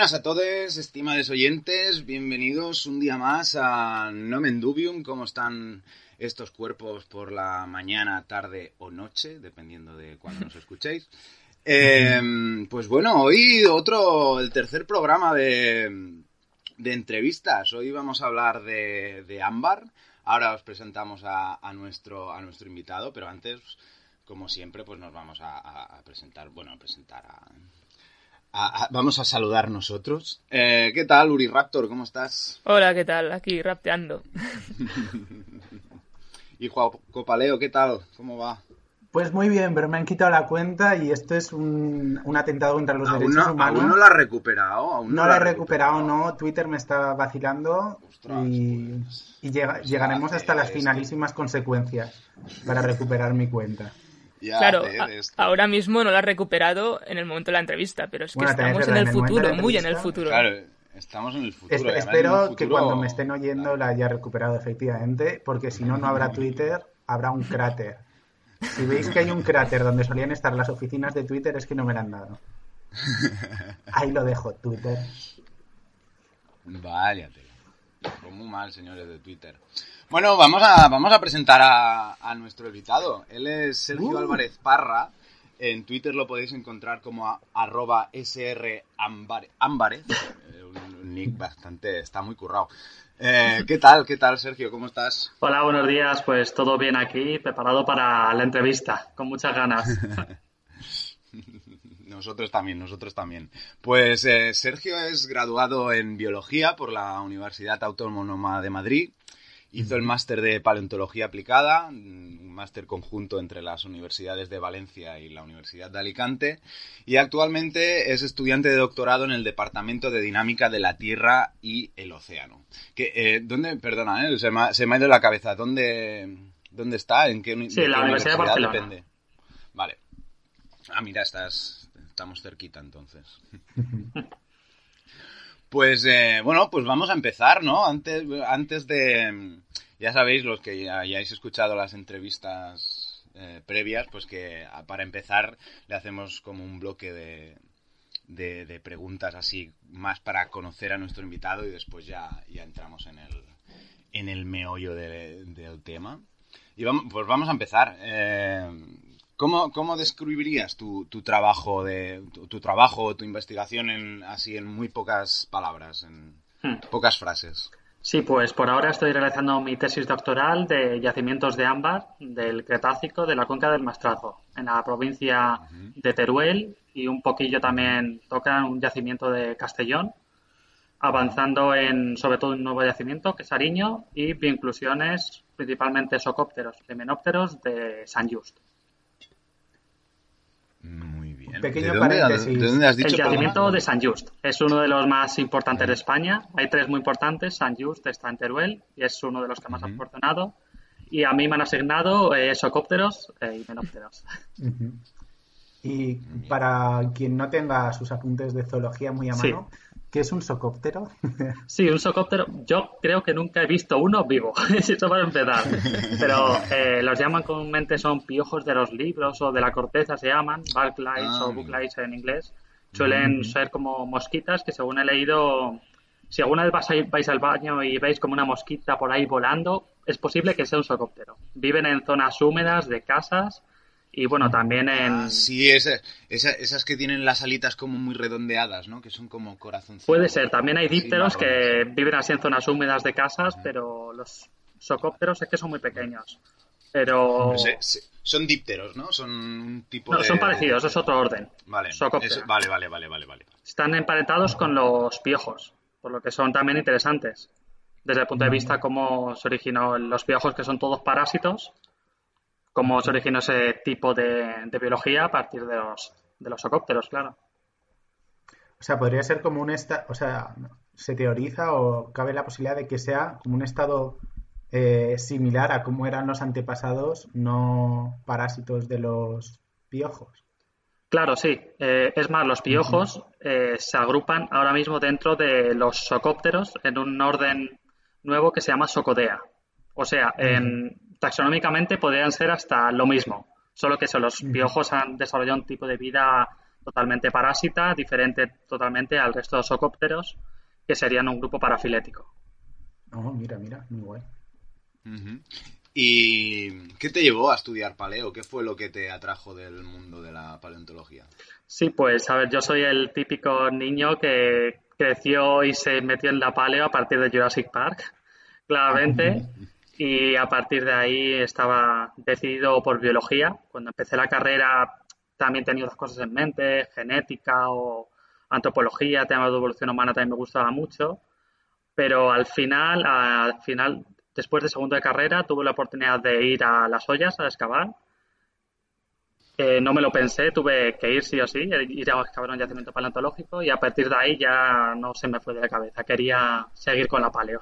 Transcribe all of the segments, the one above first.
Buenas a todos, estimados oyentes. Bienvenidos un día más a Nomen Dubium. ¿Cómo están estos cuerpos por la mañana, tarde o noche? Dependiendo de cuándo nos escuchéis. Eh, pues bueno, hoy otro, el tercer programa de, de entrevistas. Hoy vamos a hablar de, de Ámbar. Ahora os presentamos a, a, nuestro, a nuestro invitado, pero antes, como siempre, pues nos vamos a, a presentar, bueno, a presentar a, vamos a saludar nosotros. Eh, ¿Qué tal, Uri Raptor? ¿Cómo estás? Hola, ¿qué tal? Aquí rapteando. y Juan Copaleo, ¿qué tal? ¿Cómo va? Pues muy bien, pero me han quitado la cuenta y esto es un, un atentado contra los ¿Aún derechos no, humanos. ¿Aún no la has recuperado? ¿Aún no, no la he has recuperado, no. Twitter me está vacilando Ostras, y, pues. y llega- Pues llegaremos hasta las finalísimas consecuencias para recuperar mi cuenta. Ya claro, ahora mismo no lo has recuperado en el momento de la entrevista, pero es que Bueno, estamos en el en futuro, muy en el futuro. Claro, estamos en el futuro. Es- espero que cuando me estén oyendo la haya recuperado efectivamente, porque si no, no habrá Twitter, habrá un cráter. Si veis que hay un cráter donde solían estar las oficinas de Twitter, es que no me la han dado. Ahí lo dejo, Twitter. Váyate. Muy mal, señores de Twitter. Bueno, vamos a, vamos a presentar a, a nuestro invitado. Él es Sergio Uh. Álvarez Parra. En Twitter lo podéis encontrar como a- arroba. Eh, Un, un nick bastante... está muy currado. Eh, ¿Qué tal? ¿Qué tal, Sergio? ¿Cómo estás? Hola, buenos días. Pues todo bien aquí, preparado para la entrevista, con muchas ganas. Nosotros también, nosotros también. Pues eh, Sergio es graduado en biología por la Universidad Autónoma de Madrid. Hizo el máster de paleontología aplicada, un máster conjunto entre las universidades de Valencia y la Universidad de Alicante. Y actualmente es estudiante de doctorado en el Departamento de Dinámica de la Tierra y el Océano. Que, eh, ¿Dónde, perdona, eh, se, me ha, se me ha ido la cabeza, ¿dónde, dónde está? ¿En qué, Sí, de la qué Universidad de Barcelona. depende? Vale. Ah, mira, estás, estamos cerquita entonces. Pues eh, bueno, pues vamos a empezar, ¿no? Antes, antes de, ya sabéis, los que ya hayáis escuchado las entrevistas eh, previas, pues que a- para empezar le hacemos como un bloque de, de, de preguntas así, más para conocer a nuestro invitado y después ya, ya entramos en el, en el meollo de- del tema. Y vamos, pues vamos a empezar. Eh, ¿cómo, ¿Cómo describirías tu, tu trabajo de tu, tu trabajo o tu investigación en así en muy pocas palabras, en Hmm. pocas frases? Sí, pues por ahora estoy realizando mi tesis doctoral de yacimientos de ámbar del Cretácico de la cuenca del Maestrazgo, en la provincia de Teruel y un poquillo también toca un yacimiento de Castellón, avanzando en sobre todo un nuevo yacimiento que es Ariño y bioinclusiones principalmente socópteros, himenópteros de San Just. Muy bien. Un pequeño ¿De dónde, paréntesis. ¿De dónde has dicho? El yacimiento de San Just es uno de los más importantes de España. Hay tres muy importantes. San Just está en Teruel y es uno de los que más ha Ujú. funcionado. Y a mí me han asignado eh, socópteros e himenópteros. Ujú. Y para quien no tenga sus apuntes de zoología muy a Sí. ¿Qué es un socóptero? Sí, un socóptero. Yo creo que nunca he visto uno vivo. Eso para empezar. Pero eh, los llaman comúnmente son piojos de los libros o de la corteza se llaman, barklights Ah, o booklights en inglés. Suelen ser como mosquitas que según he leído, si alguna vez vais, a ir- vais al baño y veis como una mosquita por ahí volando, es posible que sea un socóptero. Viven en zonas húmedas de casas y bueno, también en... Ah, sí, esa- esa- esas que tienen las alitas como muy redondeadas, ¿no? Que son como corazoncitos. Puede ser, también hay dípteros que viven así en zonas húmedas de casas, pero los socópteros es que son muy pequeños. Pero son dípteros, ¿no? Son un tipo no, de... son parecidos, es otro orden. Vale, vale, vale, vale, vale, vale. Están emparentados con los piojos, por lo que son también interesantes. Desde el punto de vista cómo se originó los piojos, que son todos parásitos, cómo se originó ese tipo de, de biología a partir de los, de los socópteros, claro. O sea, podría ser como un estado, o sea, se teoriza o cabe la posibilidad de que sea como un estado eh, similar a cómo eran los antepasados, no parásitos de los piojos. Claro, sí. Eh, es más, los piojos eh, se agrupan ahora mismo dentro de los socópteros en un orden nuevo que se llama socodea. O sea, en, taxonómicamente podrían ser hasta lo mismo, solo que eso, los piojos han desarrollado un tipo de vida totalmente parásita, diferente totalmente al resto de los ocópteros, que serían un grupo parafilético. Oh, mira, mira, muy guay. ¿Y qué te llevó a estudiar paleo? ¿Qué fue lo que te atrajo del mundo de la paleontología? Sí, pues a ver, yo soy el típico niño que creció y se metió en la paleo a partir de Jurassic Park, claramente. y a partir de ahí estaba decidido por biología. Cuando empecé la carrera también tenía otras cosas en mente, genética o antropología, temas de evolución humana también me gustaba mucho. Pero al final, al final Después de segundo de carrera tuve la oportunidad de ir a las ollas a excavar. Eh, no me lo pensé, tuve que ir sí o sí, ir a excavar un yacimiento paleontológico y a partir de ahí ya no se me fue de la cabeza. Quería seguir con la paleo.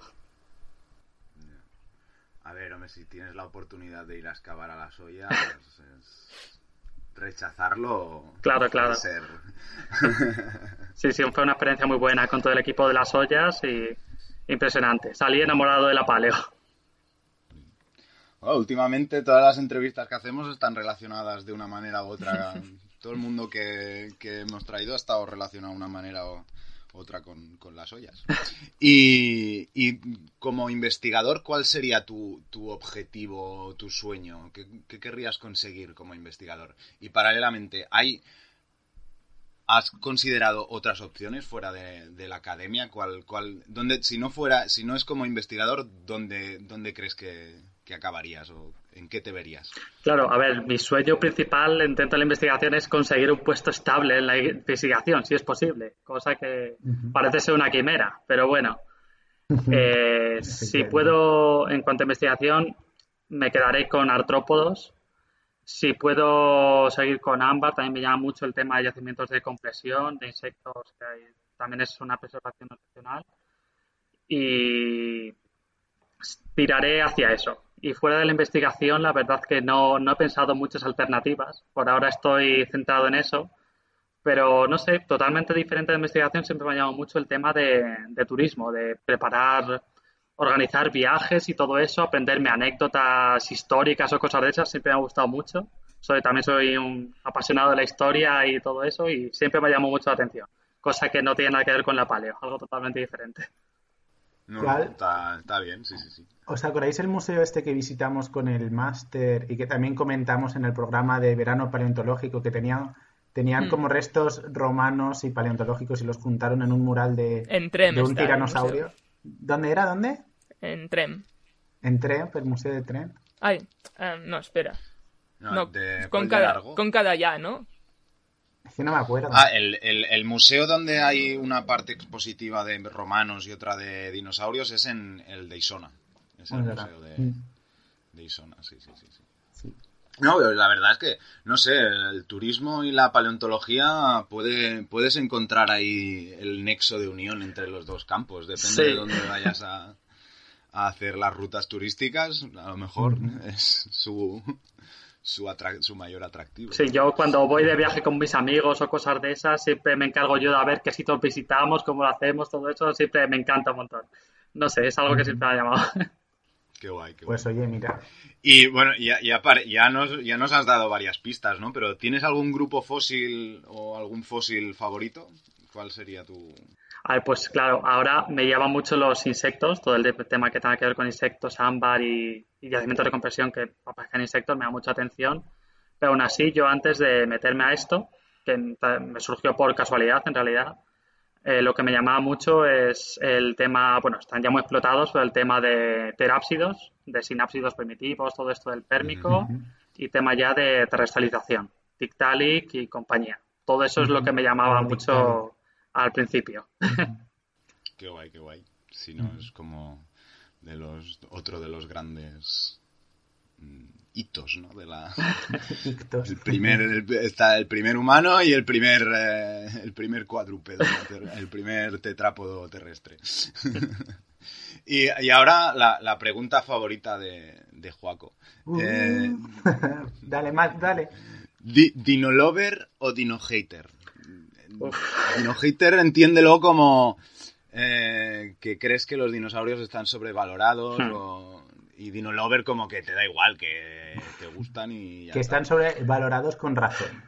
A ver, hombre, si tienes la oportunidad de ir a excavar a las ollas, rechazarlo. Claro, claro. Ser... sí, sí, fue una experiencia muy buena con todo el equipo de las ollas y impresionante. Salí enamorado de la paleo últimamente todas las entrevistas que hacemos están relacionadas de una manera u otra. Todo el mundo que, hemos traído ha estado relacionado de una manera u otra con, las ollas. Y, como investigador, ¿cuál sería tu, tu objetivo, tu sueño? ¿Qué, ¿Qué, querrías conseguir como investigador? Y paralelamente, ¿hay, ¿has considerado otras opciones fuera de, la academia? ¿Cuál, cuál, dónde, si no fuera, si no es como investigador, ¿dónde, dónde crees que, que acabarías o en qué te verías? Claro, a ver, mi sueño principal dentro de la investigación es conseguir un puesto estable en la investigación, si es posible, cosa que parece ser una quimera, pero bueno, eh, si puedo, en cuanto a investigación, me quedaré con artrópodos. Si puedo seguir con ámbar, también me llama mucho el tema de yacimientos de compresión, de insectos, que también es una preservación excepcional. Y tiraré hacia eso. Y fuera de la investigación, la verdad que no, no he pensado muchas alternativas. Por ahora estoy centrado en eso. Pero no sé, totalmente diferente de investigación, siempre me ha llamado mucho el tema de, turismo, de preparar, organizar viajes y todo eso, aprenderme anécdotas históricas o cosas de esas, siempre me ha gustado mucho. Soy, también soy un apasionado de la historia y todo eso y siempre me llamado mucho la atención. Cosa que no tiene nada que ver con la paleo, algo totalmente diferente. No, está, bien, sí, sí, sí. ¿Os acordáis el museo este que visitamos con el máster y que también comentamos en el programa de verano paleontológico que tenían, tenían hmm. como restos romanos y paleontológicos y los juntaron en un mural de, de un tiranosaurio? ¿Dónde era? ¿Dónde? En Trem. ¿En Trem? ¿El museo de Trem? Ay, eh, no, espera. No, con, cada, con cada ya, ¿no? no me acuerdo. Ah, el, museo donde hay una parte expositiva de romanos y otra de dinosaurios es en el de Isona. Es el museo de, mm. de, Isona, sí, sí, sí, No, la verdad es que, no sé, el turismo y la paleontología puede, puedes encontrar ahí el nexo de unión entre los dos campos. Depende de dónde vayas a, a hacer las rutas turísticas, a lo mejor es su, su, su mayor atractivo. Sí, yo cuando voy de viaje con mis amigos o cosas de esas, siempre me encargo yo de ver qué sitios visitamos, cómo lo hacemos, todo eso, siempre me encanta un montón. No sé, es algo que siempre me ha llamado. Qué guay, qué pues guay. Pues oye, mira. Y bueno, ya, ya, ya, nos, ya nos has dado varias pistas, ¿no? Pero ¿tienes algún grupo fósil o algún fósil favorito? ¿Cuál sería tu...? A ver, pues claro, ahora me llaman mucho los insectos, todo el tema que tenga que ver con insectos, ámbar y, yacimientos de compresión que aparezcan insectos me da mucha atención. Pero aún así, yo antes de meterme a esto, que me surgió por casualidad en realidad, eh, lo que me llamaba mucho es el tema, bueno, están ya muy explotados, pero el tema de terápsidos, de sinápsidos primitivos, todo esto del pérmico y tema ya de terrestrialización, Tictalic y compañía. Todo eso es lo que me llamaba mucho al principio. qué guay, qué guay. Si no, es como de los otro de los grandes mm, hitos, ¿no? De la el primer está el primer humano y el primer eh, el primer cuadrúpedo, el primer tetrápodo terrestre. y, y, ahora la, la, pregunta favorita de, de Juaco. Uh. Eh, dale más, dale. ¿Dino lover o dino hater? Dino hater entiéndelo como eh, que crees que los dinosaurios están sobrevalorados hmm. y Dino Lover como que te da igual, que te gustan y... que están sobrevalorados con razón.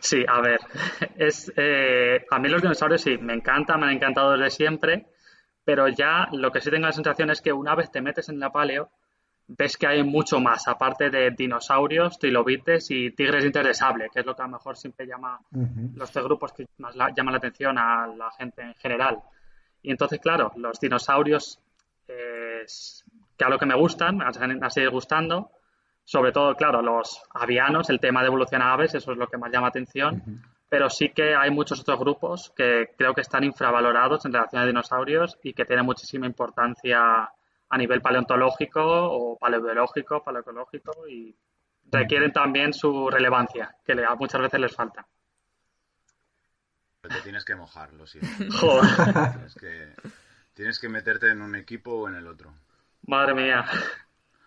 Sí, a ver, es, eh, a mí los dinosaurios sí, me encantan, me han encantado desde siempre, pero ya lo que sí tengo la sensación es que una vez te metes en la paleo, ves que hay mucho más, aparte de dinosaurios, trilobites y tigres de sable, que es lo que a lo mejor siempre llama los tres grupos que más llaman la atención a la gente en general. Y entonces, claro, los dinosaurios, eh, que a lo que me gustan, me han seguido gustando, sobre todo, claro, los avianos, el tema de evolución a aves, eso es lo que más llama atención, pero sí que hay muchos otros grupos que creo que están infravalorados en relación a dinosaurios y que tienen muchísima importancia a nivel paleontológico o paleobiológico, paleoecológico y requieren también su relevancia, que muchas veces les falta. te tienes que mojar, lo siento. Tienes que, tienes que meterte en un equipo o en el otro. Madre mía.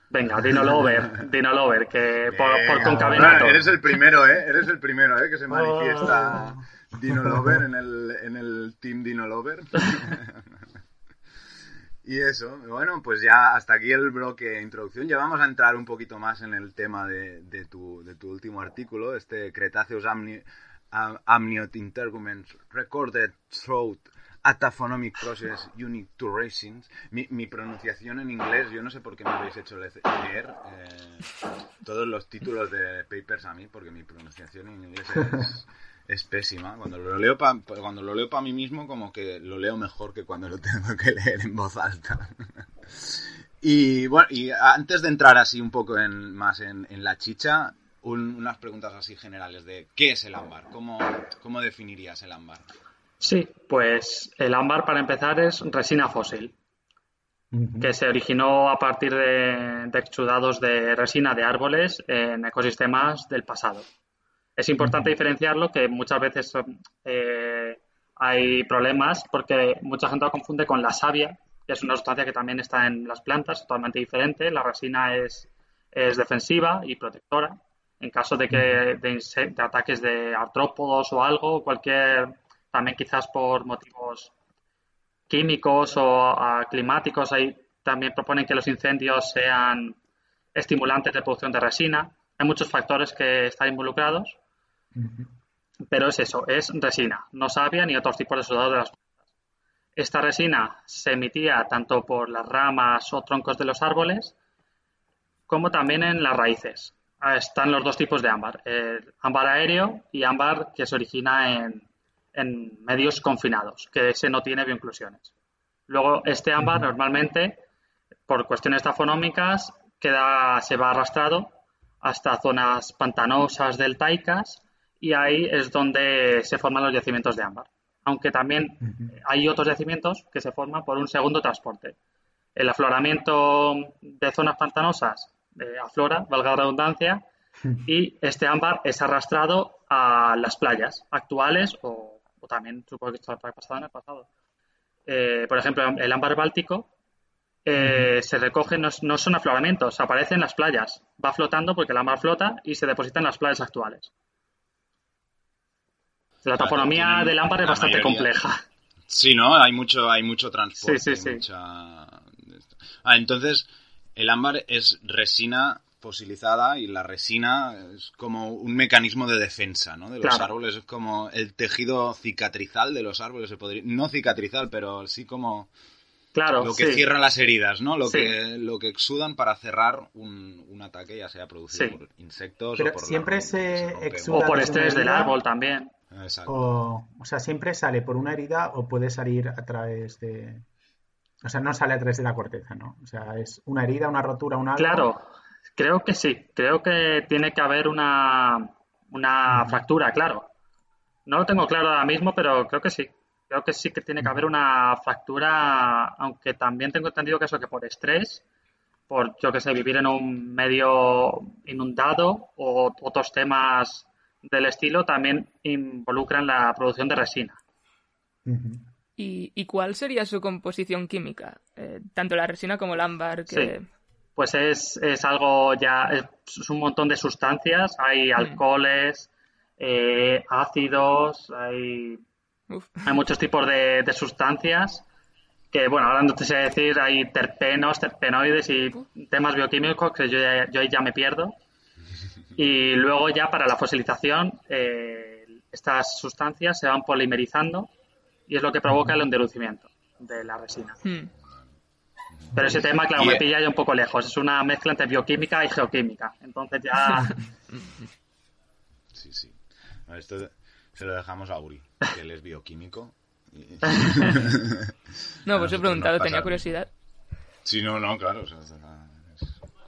Venga, Dino Lover, Dino Lover, que por, por concavenato. Eres el primero, ¿eh? Eres el primero, ¿eh? Que se manifiesta oh. Dino Lover en el, en el Team Dino Lover. y eso, bueno, pues ya hasta aquí el bloque de introducción. Ya vamos a entrar un poquito más en el tema de, de, tu, de tu último artículo, este Cretaceous Amniot Interguments Recorded Throat Ataphonic Process Unique to Racing. Mi, mi, pronunciación en inglés, yo no sé por qué me habéis hecho leer eh, todos los títulos de papers a mí, porque mi pronunciación en inglés es, pésima. Cuando lo leo para cuando lo leo para mí mismo, como que lo leo mejor que cuando lo tengo que leer en voz alta. y bueno, y antes de entrar así un poco en, más en, la chicha, unas preguntas así generales de ¿qué es el ámbar? ¿Cómo, cómo definirías el ámbar? Sí, pues el ámbar para empezar es resina fósil, que se originó a partir de, exudados de resina de árboles en ecosistemas del pasado. Es importante diferenciarlo que muchas veces eh, hay problemas porque mucha gente lo confunde con la savia, que es una sustancia que también está en las plantas, totalmente diferente. La resina es, es defensiva y protectora. En caso de que de, de ataques de artrópodos o algo, cualquier también quizás por motivos químicos o climáticos. Ahí también proponen que los incendios sean estimulantes de producción de resina. Hay muchos factores que están involucrados, pero es eso, es resina, no savia ni otros tipos de soldado de las plantas. Esta resina se emitía tanto por las ramas o troncos de los árboles, como también en las raíces. Están los dos tipos de ámbar, el ámbar aéreo y ámbar que se origina en, en medios confinados, que ese no tiene bioinclusiones. Luego, este ámbar normalmente, por cuestiones tafonómicas, queda, se va arrastrado hasta zonas pantanosas deltaicas y ahí es donde se forman los yacimientos de ámbar. Aunque también hay otros yacimientos que se forman por un segundo transporte. El afloramiento de zonas pantanosas eh, aflora, valga la redundancia, y este ámbar es arrastrado a las playas actuales o o también supongo que esto ha pasado en el pasado. Eh, por ejemplo, el ámbar báltico eh, se recoge, no, son afloramientos, aparece en las playas, va flotando porque el ámbar flota y se deposita en las playas actuales. La toponomía del ámbar es bastante compleja. Sí, ¿no? Hay mucho, hay mucho transporte. Sí, sí, sí. Ah, entonces, el ámbar es resina fosilizada y la resina es como un mecanismo de defensa ¿no? de los árboles, es como el tejido cicatrizal de los árboles, se podría, no cicatrizal, pero sí como claro, lo que cierra las heridas, ¿no? lo, que, lo que exudan para cerrar un, un ataque, ya sea producido por insectos o por siempre se exuda o por estrés del árbol también. O, o sea, siempre sale por una herida o puede salir a través de... O sea, no sale a través de la corteza, ¿no? O sea, es una herida, una rotura, una... Claro, Creo que sí, creo que tiene que haber una, una fractura, claro. No lo tengo claro ahora mismo, pero creo que sí. Creo que sí que tiene que haber una fractura, aunque también tengo entendido que eso que por estrés, por, yo que sé, vivir en un medio inundado o otros temas del estilo, también involucran la producción de resina. ¿Y, ¿Y, cuál sería su composición química? Eh, tanto la resina como el ámbar. Que pues es, es algo ya, es, un montón de sustancias, hay alcoholes, eh, ácidos, hay, hay muchos tipos de, sustancias que, bueno, ahora no te sé decir, hay terpenos, terpenoides y temas bioquímicos que yo, yo ahí ya me pierdo. Y luego ya para la fosilización, eh, estas sustancias se van polimerizando y es lo que provoca el endurecimiento de la resina. Hmm. Pero ese tema, claro, me pilla ya un poco lejos. Es una mezcla entre bioquímica y geoquímica. Entonces ya... Sí, sí. Esto se lo dejamos a Uri, que él es bioquímico. no, pues he preguntado, tenía curiosidad. Sí, no, no, claro.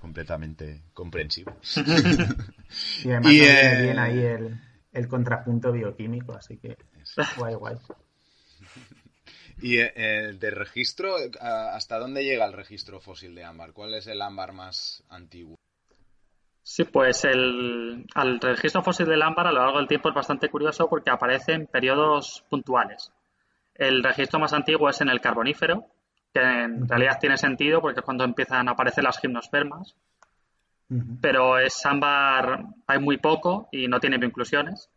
Completamente comprensible. y además y, eh, bien ahí el, el, contrapunto bioquímico, así que guay, guay. ¿Y eh, de registro, hasta dónde llega el registro fósil de ámbar? ¿Cuál es el ámbar más antiguo? Sí, pues el, registro fósil del ámbar a lo largo del tiempo es bastante curioso porque aparece en periodos puntuales. El registro más antiguo es en el carbonífero, que en realidad tiene sentido porque es cuando empiezan a aparecer las gimnospermas. Pero es ámbar, hay muy poco y no tiene inclusiones.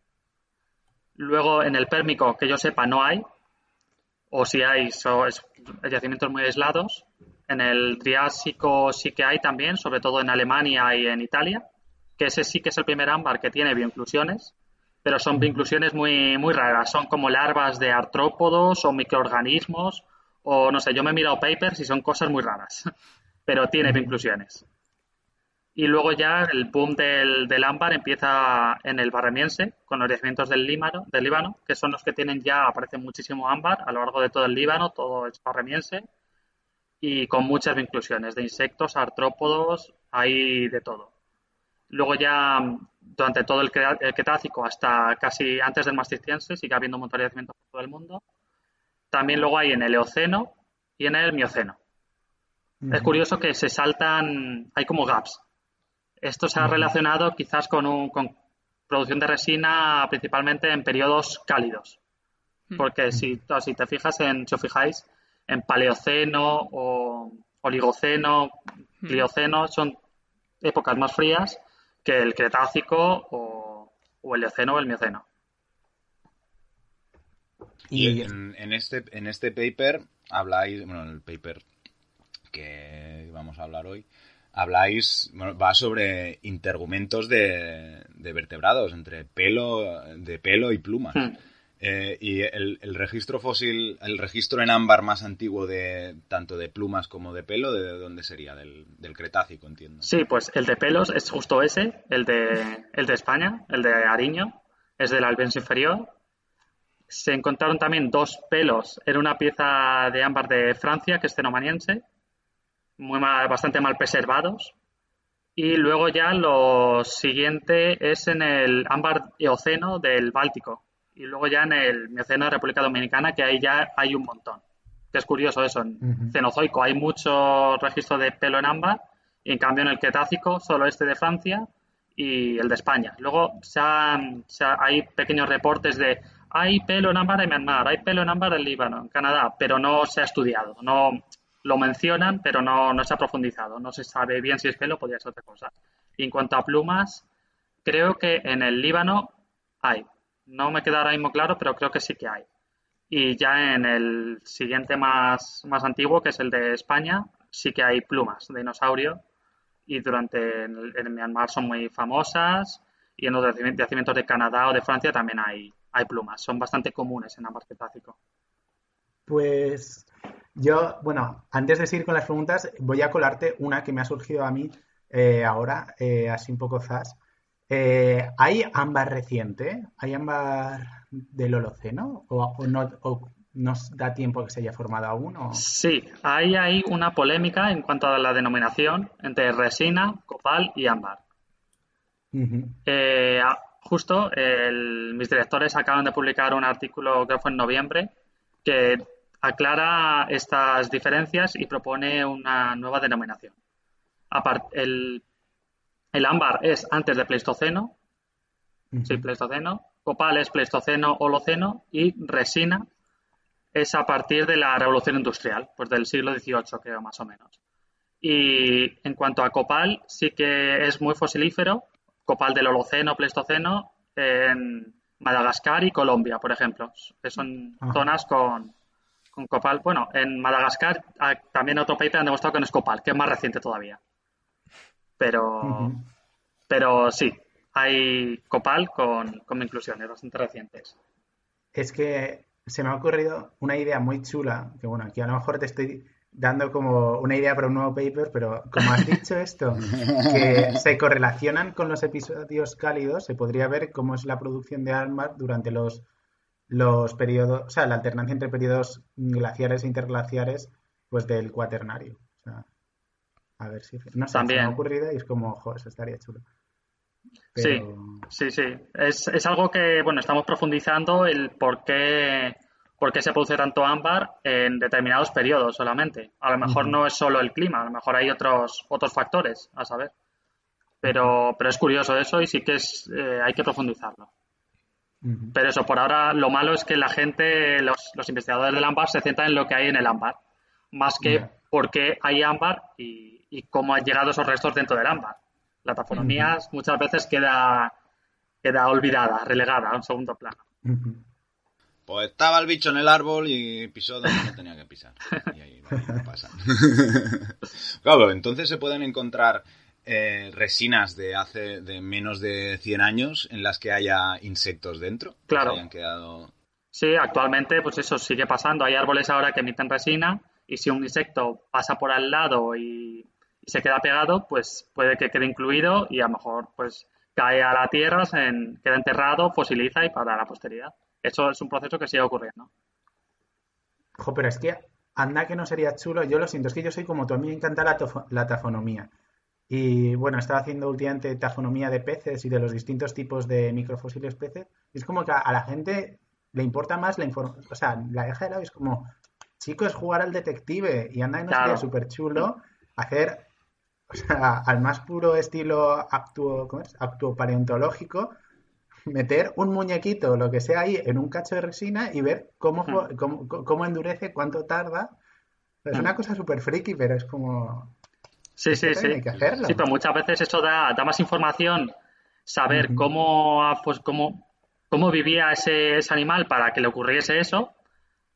Luego en el pérmico, que yo sepa, no hay, o si hay, son yacimientos muy aislados. En el Triásico sí que hay también, sobre todo en Alemania y en Italia, que ese sí que es el primer ámbar que tiene bioinclusiones, pero son bioinclusiones muy, muy raras, son como larvas de artrópodos o microorganismos, o no sé, yo me he mirado papers y son cosas muy raras, pero tiene bioinclusiones. Y luego ya el boom del, del ámbar empieza en el barremiense, con los yacimientos del Líbano, del Líbano, que son los que tienen ya, aparece muchísimo ámbar a lo largo de todo el Líbano, todo es barremiense, y con muchas inclusiones de insectos, artrópodos, hay de todo. Luego ya durante todo el, Cretácico hasta casi antes del Maastrichtiense sigue habiendo un montón de yacimientos por todo el mundo. También luego hay en el Eoceno y en el Mioceno. Es curioso que se saltan, hay como gaps esto se ha relacionado quizás con, un, con producción de resina principalmente en periodos cálidos. Porque si, si te fijas en, si os fijáis, en Paleoceno o Oligoceno. Plioceno, son épocas más frías que el Cretácico o, el Eoceno o el Mioceno. Y en, este, en este paper habláis, bueno, en el paper que vamos a hablar hoy, habláis, va sobre intergumentos de, vertebrados, entre pelo, de pelo y plumas. Hmm. Eh, y el, registro fósil, el registro en ámbar más antiguo de tanto de plumas como de pelo, ¿de dónde sería? Del, Cretácico, entiendo. Sí, pues el de pelos es justo ese, el de, el de España, el de Ariño, es del Albens inferior. Se encontraron también dos pelos en una pieza de ámbar de Francia, que es cenomaniense, muy bastante mal preservados. Y luego ya lo siguiente es en el ámbar eoceno del Báltico. Y luego ya en el mioceno de República Dominicana, que ahí ya hay un montón. Que es curioso eso, en Cenozoico hay mucho registro de pelo en ámbar, y en cambio en el Cretácico solo este de Francia y el de España. Luego se hay pequeños reportes de hay pelo en ámbar en Myanmar, hay pelo en ámbar en Líbano, en Canadá, pero no se ha estudiado. No, lo mencionan, pero no, no se ha profundizado. No se sabe bien si es pelo podría ser otra cosa. Y en cuanto a plumas, creo que en el Líbano hay. No me queda ahora mismo claro, pero creo que sí que hay. Y ya en el siguiente más, más antiguo, que es el de España, sí que hay plumas de dinosaurio. Y durante en, Myanmar son muy famosas. Y en los yacimientos de Canadá o de Francia también hay, hay plumas. Son bastante comunes en ambas Cretácico. Pues yo, bueno, antes de seguir con las preguntas, voy a colarte una que me ha surgido a mí eh, ahora, eh, así un poco zas. Eh, ¿Hay ámbar reciente? ¿Hay ámbar del Holoceno? ¿O, no, nos da tiempo que se haya formado aún? Sí, hay, hay una polémica en cuanto a la denominación entre resina, copal y ámbar. Justo mis directores acaban de publicar un artículo que fue en noviembre que aclara estas diferencias y propone una nueva denominación. el, el ámbar es antes de Pleistoceno, sí, Pleistoceno, copal es Pleistoceno, Holoceno y resina es a partir de la revolución industrial, pues del siglo XVIII creo más o menos. Y en cuanto a copal, sí que es muy fosilífero, copal del Holoceno, Pleistoceno, en Madagascar y Colombia, por ejemplo, son zonas con, con copal. Bueno, en Madagascar ah, también otro paper han demostrado que no es copal, que es más reciente todavía. Pero, pero sí, hay copal con, con inclusiones bastante recientes. Es que se me ha ocurrido una idea muy chula, que bueno, aquí a lo mejor te estoy dando como una idea para un nuevo paper, pero como has dicho esto, que se correlacionan con los episodios cálidos, se podría ver cómo es la producción de ámbar durante los, los periodos, o sea, la alternancia entre periodos glaciares e interglaciares, pues del cuaternario. O sea, a ver si... No sé, También. se me ha ocurrido y es como, ojo, eso estaría chulo. Sí, sí, sí. Es, es algo que, bueno, estamos profundizando el por qué por qué se produce tanto ámbar en determinados periodos solamente. A lo mejor no es solo el clima, a lo mejor hay otros, otros factores, a saber. Pero, pero es curioso eso y sí que es, eh, hay que profundizarlo. Pero eso, por ahora lo malo es que la gente, los, los, investigadores del ámbar se centran en lo que hay en el ámbar, más que por qué hay ámbar y, y, cómo han llegado esos restos dentro del ámbar. La tafonomía muchas veces queda, queda olvidada, relegada a un segundo plano. Pues estaba el bicho en el árbol y pisó donde no tenía que pisar. Y ahí no pasa. claro, entonces se pueden encontrar eh, resinas de hace de menos de 100 años en las que haya insectos dentro. Claro. Que hayan quedado... Sí, actualmente pues eso sigue pasando. Hay árboles ahora que emiten resina y si un insecto pasa por al lado y, y se queda pegado, pues puede que quede incluido y a lo mejor pues cae a la tierra, se en, queda enterrado, fosiliza y para la posteridad. Eso es un proceso que sigue ocurriendo. Jo, pero es que anda que no sería chulo. Yo lo siento, es que yo soy como tú. A mí me encanta la, la tafonomía. Y bueno, estaba haciendo últimamente tafonomía de peces y de los distintos tipos de microfósiles peces. Y es como que a la gente le importa más la información. O sea, la deja de lado y es como, chicos, jugar al detective. Y anda que no claro. sería súper chulo hacer, o sea, al más puro estilo actuo, ¿cómo es? actuo paleontológico meter un muñequito o lo que sea ahí en un cacho de resina y ver cómo, hmm. cómo, cómo endurece, cuánto tarda. Es una cosa súper friki, pero es como... Sí, sí, sí. Hay que hacerlo. Sí, pero muchas veces eso da, da más información, saber cómo, pues, cómo, cómo vivía ese, ese, animal para que le ocurriese eso,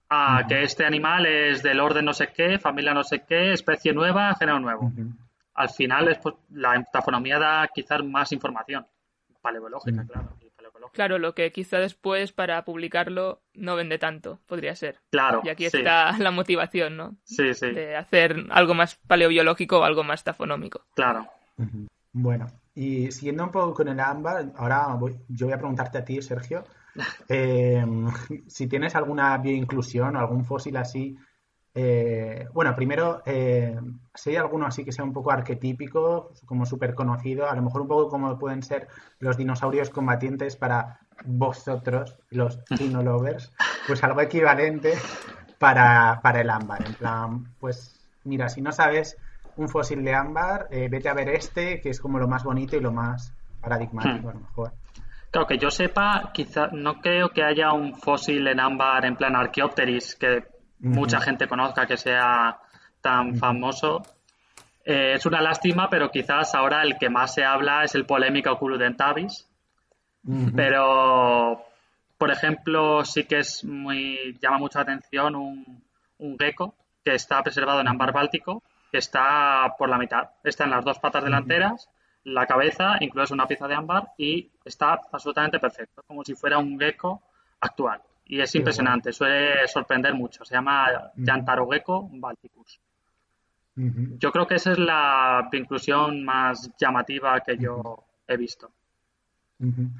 a que este animal es del orden no sé qué, familia no sé qué, especie nueva, género nuevo. Uh -huh. Al final, es, pues, la tafonomía da quizás más información, paleológica, claro. Claro, lo que quizá después para publicarlo no vende tanto, podría ser. Claro. Y aquí sí. está la motivación, ¿no? Sí, sí. De hacer algo más paleobiológico o algo más tafonómico. Claro. Bueno, y siguiendo un poco con el ámbar, ahora voy, yo voy a preguntarte a ti, Sergio, eh, si tienes alguna bioinclusión o algún fósil así. Eh, bueno, primero, eh, si hay alguno así que sea un poco arquetípico, como súper conocido, a lo mejor un poco como pueden ser los dinosaurios combatientes para vosotros, los dino lovers, pues algo equivalente para, para el ámbar. En plan, pues mira, si no sabes un fósil de ámbar, eh, vete a ver este, que es como lo más bonito y lo más paradigmático, hmm. a lo mejor. Claro, que yo sepa, quizá no creo que haya un fósil en ámbar en plan Archaeopteris que uh -huh. mucha gente conozca que sea tan uh -huh. famoso. Eh, es una lástima, pero quizás ahora el que más se habla es el polémico Oculudentavis. Uh -huh. Pero, por ejemplo, sí que es muy llama mucha atención un, un gecko que está preservado en ámbar báltico, que está por la mitad. Está en las dos patas delanteras, la cabeza, incluso una pieza de ámbar, y está absolutamente perfecto, como si fuera un gecko actual. Y es impresionante, suele sorprender mucho. Se llama Yantarogecko balticus. Uh -huh. Yo creo que esa es la inclusión más llamativa que yo uh -huh. he visto. Uh -huh.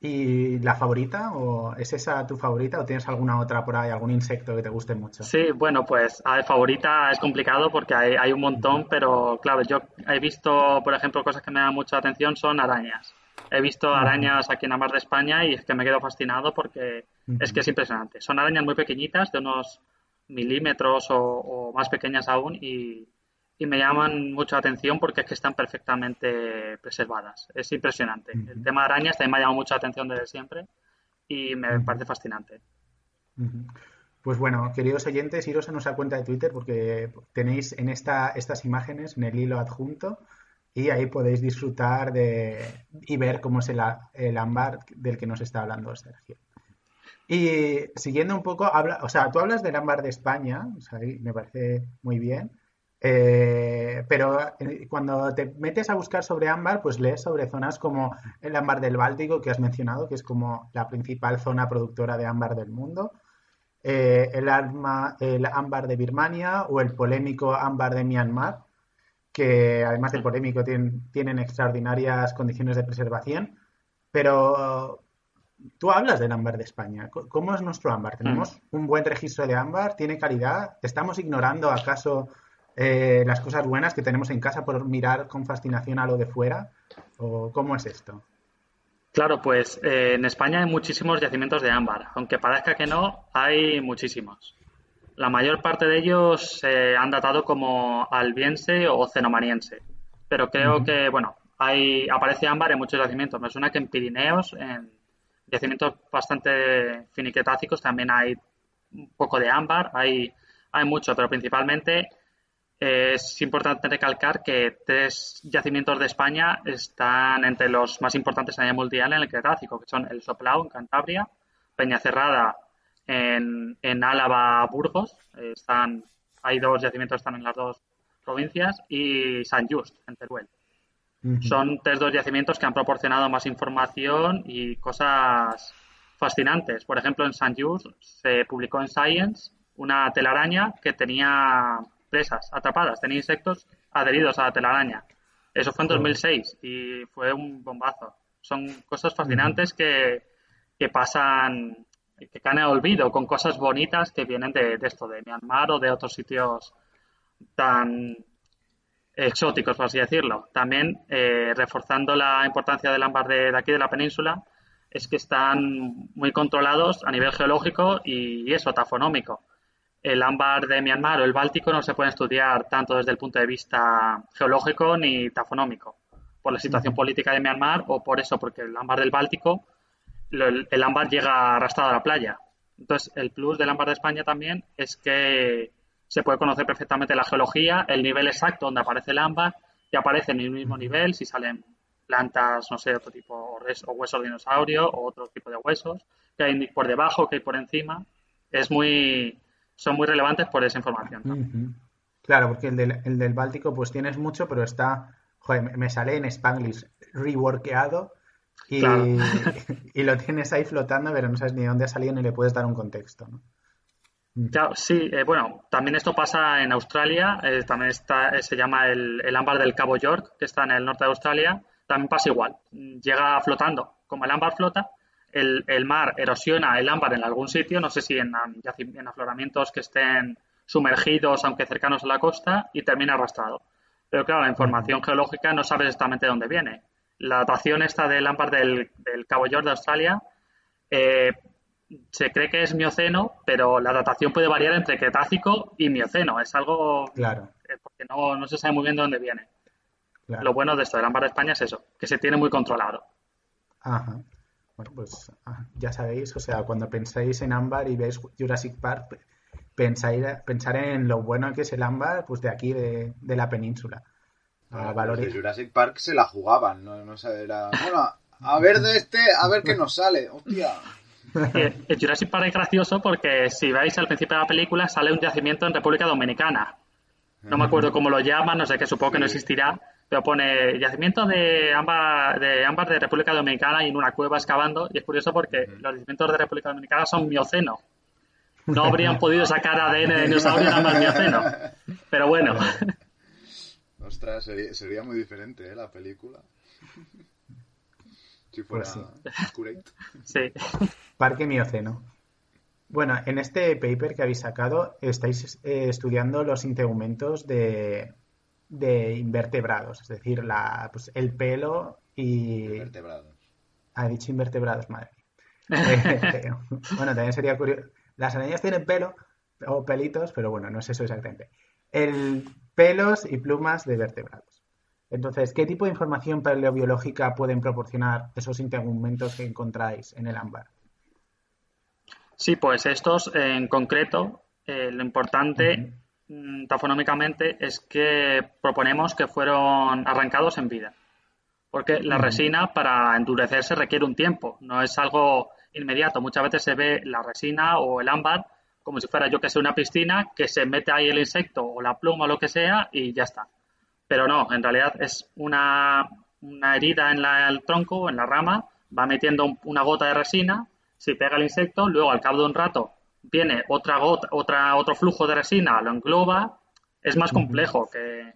¿Y la favorita? ¿O es esa tu favorita? ¿O tienes alguna otra por ahí, algún insecto que te guste mucho? Sí, bueno, pues a ver, favorita es complicado porque hay, hay un montón, pero claro, yo he visto, por ejemplo, cosas que me dan mucha atención son arañas. He visto arañas aquí en la mar de España y es que me quedo fascinado porque uh -huh. es que es impresionante. Son arañas muy pequeñitas, de unos milímetros o, o más pequeñas aún y, y, me llaman mucha atención porque es que están perfectamente preservadas. Es impresionante. Uh -huh. El tema de arañas también me ha llamado mucha atención desde siempre y me uh -huh. parece fascinante. Pues bueno, queridos oyentes, iros a nuestra cuenta de Twitter porque tenéis en esta, estas imágenes, en el hilo adjunto, y ahí podéis disfrutar de y ver cómo es el, el ámbar del que nos está hablando Sergio. Y siguiendo un poco, habla, o sea, tú hablas del ámbar de España, o me parece muy bien, Eh, pero eh, cuando te metes a buscar sobre ámbar, pues lees sobre zonas como el ámbar del Báltico que has mencionado, que es como la principal zona productora de ámbar del mundo, eh, el, el ámbar de Birmania o el polémico ámbar de Myanmar, que además de polémico tienen, tienen extraordinarias condiciones de preservación. Pero tú hablas del ámbar de España. ¿Cómo es nuestro ámbar? ¿Tenemos mm. un buen registro de ámbar? ¿Tiene calidad? ¿Estamos ignorando acaso eh, las cosas buenas que tenemos en casa por mirar con fascinación a lo de fuera? ¿O cómo es esto? Claro, pues eh, en España hay muchísimos yacimientos de ámbar. Aunque parezca que no, hay muchísimos. La mayor parte de ellos se han datado como albiense o cenomaniense. Pero creo que, bueno, hay, aparece ámbar en muchos yacimientos. Me suena que en Pirineos, en yacimientos bastante finiquetácicos, también hay un poco de ámbar, hay, hay mucho, pero principalmente es importante recalcar que tres yacimientos de España están entre los más importantes a nivel mundial en el Cretácico, que son el Soplao en Cantabria, Peñacerrada en, en Álava, Burgos, están, hay dos yacimientos que están en las dos provincias, y San Just en Teruel. Son tres dos yacimientos que han proporcionado más información y cosas fascinantes. Por ejemplo, en San Just se publicó en Science una telaraña que tenía presas atrapadas, tenía insectos adheridos a la telaraña. Eso fue en 2006 y fue un bombazo. Son cosas fascinantes que, que pasan, que caen al olvido con cosas bonitas que vienen de, esto, de Myanmar o de otros sitios tan exóticos, por así decirlo. También, eh, reforzando la importancia del ámbar de, de, aquí de la península, es que están muy controlados a nivel geológico y, y eso, tafonómico el ámbar de Myanmar o el Báltico no se puede estudiar tanto desde el punto de vista geológico ni tafonómico, por la situación política de Myanmar o por eso, porque el ámbar del Báltico, el, ámbar llega arrastrado a la playa. Entonces, el plus del ámbar de España también es que se puede conocer perfectamente la geología, el nivel exacto donde aparece el ámbar, y aparece en el mismo nivel si salen plantas, no sé, otro tipo, o huesos de dinosaurio, o otro tipo de huesos, que hay por debajo, que hay por encima. Es muy, son muy relevantes por esa información. Claro, porque el del, el del Báltico pues tienes mucho, pero está, joder, me sale en Spanglish reworkeado y, y, lo tienes ahí flotando, pero no sabes ni dónde ha salido ni le puedes dar un contexto, ¿no? sí, eh, bueno, también esto pasa en Australia, eh, también está, eh, se llama el, el, ámbar del Cabo York, que está en el norte de Australia, también pasa igual, llega flotando, como el ámbar flota, el, mar erosiona el ámbar en algún sitio, no sé si en, en, afloramientos que estén sumergidos, aunque cercanos a la costa, y termina arrastrado. Pero claro, la información geológica no sabe exactamente dónde viene. La datación esta del ámbar del, Cabo York de Australia eh, se cree que es mioceno, pero la datación puede variar entre Cretácico y mioceno. Es algo claro. Eh, porque no, no, se sabe muy bien de dónde viene. Lo bueno de esto del ámbar de España es eso, que se tiene muy controlado. Ajá. Bueno, pues ah, ya sabéis, o sea, cuando pensáis en ámbar y veis Jurassic Park, pensáis, pensar en lo bueno que es el ámbar, pues de aquí, de, la península. A valores. Jurassic Park se la jugaban, no, no era... Bueno, a ver de este, a ver qué nos sale, hostia. Eh, el Jurassic Park es gracioso porque si veis al principio de la película sale un yacimiento en República Dominicana. No me acuerdo cómo lo llaman, no sé qué, supongo que no existirá, pero pone yacimientos de ámbar, de ámbar de República Dominicana y en una cueva excavando. Y es curioso porque los yacimientos de República Dominicana son mioceno. No habrían podido sacar ADN de dinosaurio en ámbar mioceno. Pero bueno. Ostras, sería, muy diferente ¿eh? la película. Si fuera pues sí. Parque mioceno. Bueno, en este paper que habéis sacado estáis eh, estudiando los integumentos de, de invertebrados, es decir, la, pues, el pelo y... Invertebrados. Ha dicho invertebrados, madre. Eh, bueno, también sería curioso. Las arañas tienen pelo o pelitos, pero bueno, no es eso exactamente. El pelos y plumas de vertebrados. Entonces, ¿qué tipo de información paleobiológica pueden proporcionar esos integumentos que encontráis en el ámbar? Sí, pues estos en concreto, eh, lo importante Mm, tafonómicamente es que proponemos que fueron arrancados en vida. Porque la resina para endurecerse requiere un tiempo, no es algo inmediato. Muchas veces se ve la resina o el ámbar como si fuera yo que sé una piscina, que se mete ahí el insecto o la pluma o lo que sea y ya está. Pero no, en realidad es una, una herida en el tronco, en la rama, va metiendo una gota de resina, si pega el insecto, luego al cabo de un rato viene otra gota, otra, otro flujo de resina, lo engloba, es más complejo que,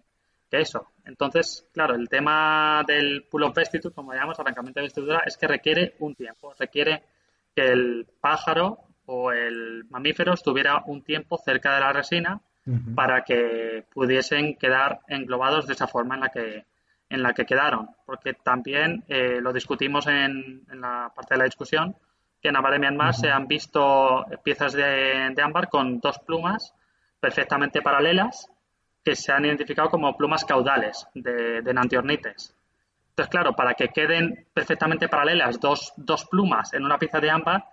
eso. Entonces, claro, el tema del pull-off vestiture, como llamamos, arrancamiento de vestidura, es que requiere un tiempo, requiere que el pájaro o el mamífero estuviera un tiempo cerca de la resina para que pudiesen quedar englobados de esa forma en la que, en la que quedaron. Porque también eh, lo discutimos en, en, la parte de la discusión, que en de Myanmar se han visto piezas de, ámbar con dos plumas perfectamente paralelas que se han identificado como plumas caudales de, de Nantiornites. Entonces, claro, para que queden perfectamente paralelas dos, dos plumas en una pieza de ámbar,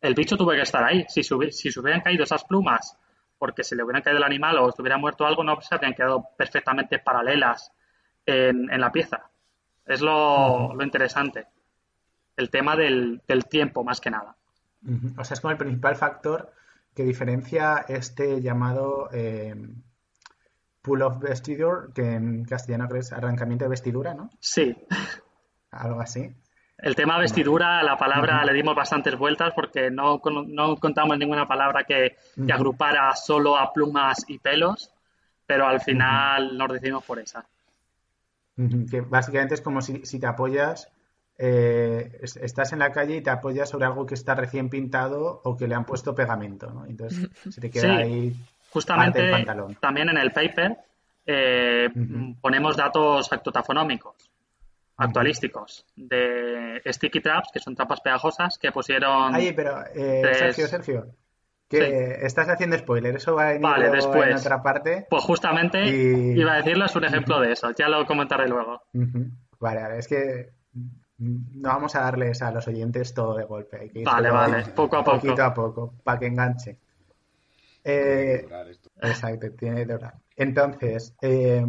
el bicho tuvo que estar ahí. Si se, si se hubieran caído esas plumas porque se le hubieran caído el animal o estuviera muerto algo, no se habrían quedado perfectamente paralelas en, la pieza. Es lo, interesante. El tema del, tiempo, más que nada. O sea, es como el principal factor que diferencia este llamado eh, pull of vestidure, que en castellano es arrancamiento de vestidura, ¿no? Sí. Algo así. El tema vestidura, la palabra le dimos bastantes vueltas porque no, no contamos ninguna palabra que, agrupara solo a plumas y pelos, pero al final nos decidimos por esa. Que básicamente es como si, te apoyas, eh, estás en la calle y te apoyas sobre algo que está recién pintado o que le han puesto pegamento, ¿no? Entonces se te queda ahí justamente pantalón. también en el paper eh, ponemos datos actuotafonómicos actualísticos de sticky traps, que son trampas pegajosas, que pusieron... Ay, pero eh, Sergio, Sergio, que estás haciendo spoiler, eso va a venir vale, después, en otra parte. Pues justamente iba a decirles un ejemplo de eso, ya lo comentaré luego. Vale, es que no vamos a darles a los oyentes todo de golpe. vale, vale, poco a poco. Poquito a poco, para que enganche. Eh, exacto, tiene que durar. Entonces, eh,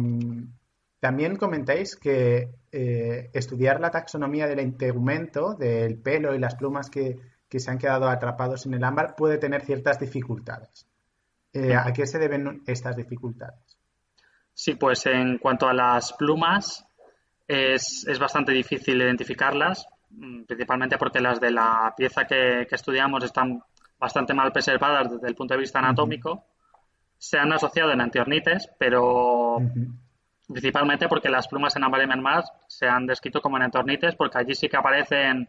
también comentáis que eh, estudiar la taxonomía del integumento, del pelo y las plumas que, se han quedado atrapados en el ámbar puede tener ciertas dificultades. Eh, ¿A qué se deben estas dificultades? Sí, pues en cuanto a las plumas, es, bastante difícil identificarlas, mm, principalmente porque las de la pieza que, estudiamos están bastante mal preservadas desde el punto de vista anatómico. Se han asociado en antiornites, pero principalmente porque las plumas en Ámbar y se han descrito como enantornites porque allí sí que aparecen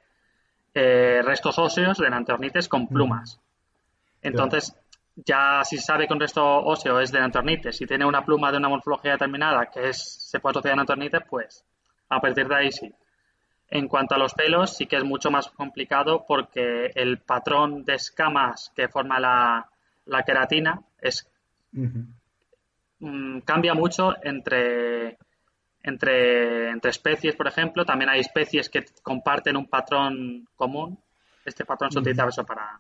eh, restos óseos de enantornites con plumas. Entonces, ya si se sabe que un resto óseo es de enantornites, si tiene una pluma de una morfología determinada que es, se puede asociar a enantornites, pues a partir de ahí sí. En cuanto a los pelos, sí que es mucho más complicado porque el patrón de escamas que forma la, queratina es Mm, cambia mucho entre, entre, entre especies, por ejemplo. También hay especies que comparten un patrón común. Este patrón se utiliza eso para,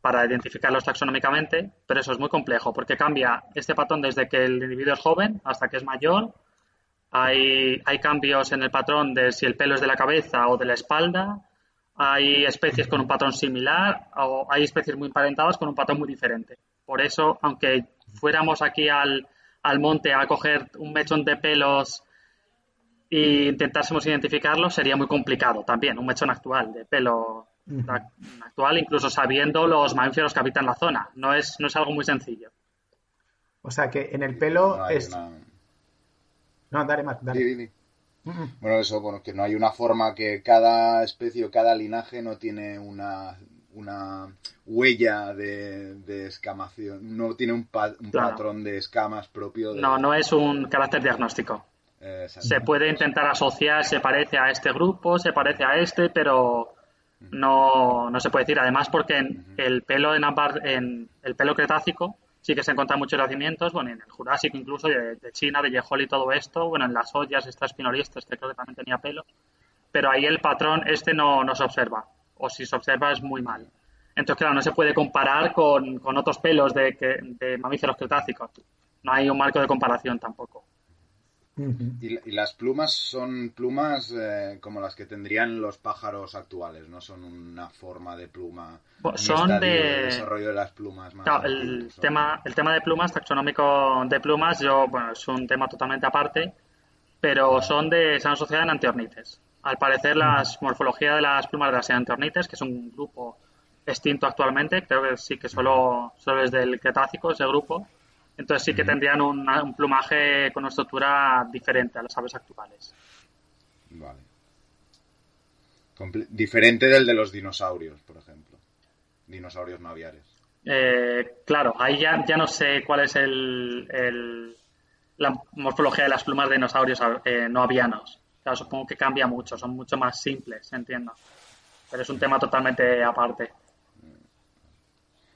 para identificarlos taxonómicamente, pero eso es muy complejo porque cambia este patrón desde que el individuo es joven hasta que es mayor. Hay, hay cambios en el patrón de si el pelo es de la cabeza o de la espalda. Hay especies con un patrón similar o hay especies muy emparentadas con un patrón muy diferente. Por eso, aunque fuéramos aquí al, al monte a coger un mechón de pelos e intentásemos identificarlo, sería muy complicado también, un mechón actual de pelo actual, incluso sabiendo los mamíferos que habitan la zona. No es, no es algo muy sencillo. O sea que en el pelo no es. No, dale, más, dale. Bueno, eso, bueno, que no hay una forma que cada especie o cada linaje no tiene una una huella de, escamación, no tiene un, patrón de escamas propio. No, no es un carácter diagnóstico. se puede intentar asociar, se parece a este grupo, se parece a este, pero no, no se puede decir. Además, porque en el pelo en, en el pelo cretácico sí que se encuentran muchos yacimientos, bueno, en el Jurásico incluso, de, China, de Yehol y todo esto, bueno, en las ollas, estas espinolistas, que creo que también tenía pelo, pero ahí el patrón este no, no se observa o si se observa es muy mal. Entonces, claro, no se puede comparar con, otros pelos de, de, mamíferos cretácicos. No hay un marco de comparación tampoco. y, las plumas son plumas eh, como las que tendrían los pájaros actuales, no son una forma de pluma. son de... desarrollo de las plumas. el, tema, el tema de plumas, taxonómico de plumas, yo, bueno, es un tema totalmente aparte, pero son de, se han asociado en antiornites. Al parecer, la morfología de las plumas de las antiornites, que es un grupo extinto actualmente, creo que sí que solo, solo es del Cretácico ese grupo, entonces sí que tendrían un, plumaje con una estructura diferente a las aves actuales. Vale. diferente del de los dinosaurios, por ejemplo. Dinosaurios no aviares. Eh, claro, ahí ya, ya no sé cuál es el, la morfología de las plumas de dinosaurios eh, no avianos. Claro, supongo que cambia mucho, son mucho más simples, entiendo. Pero es un tema totalmente aparte.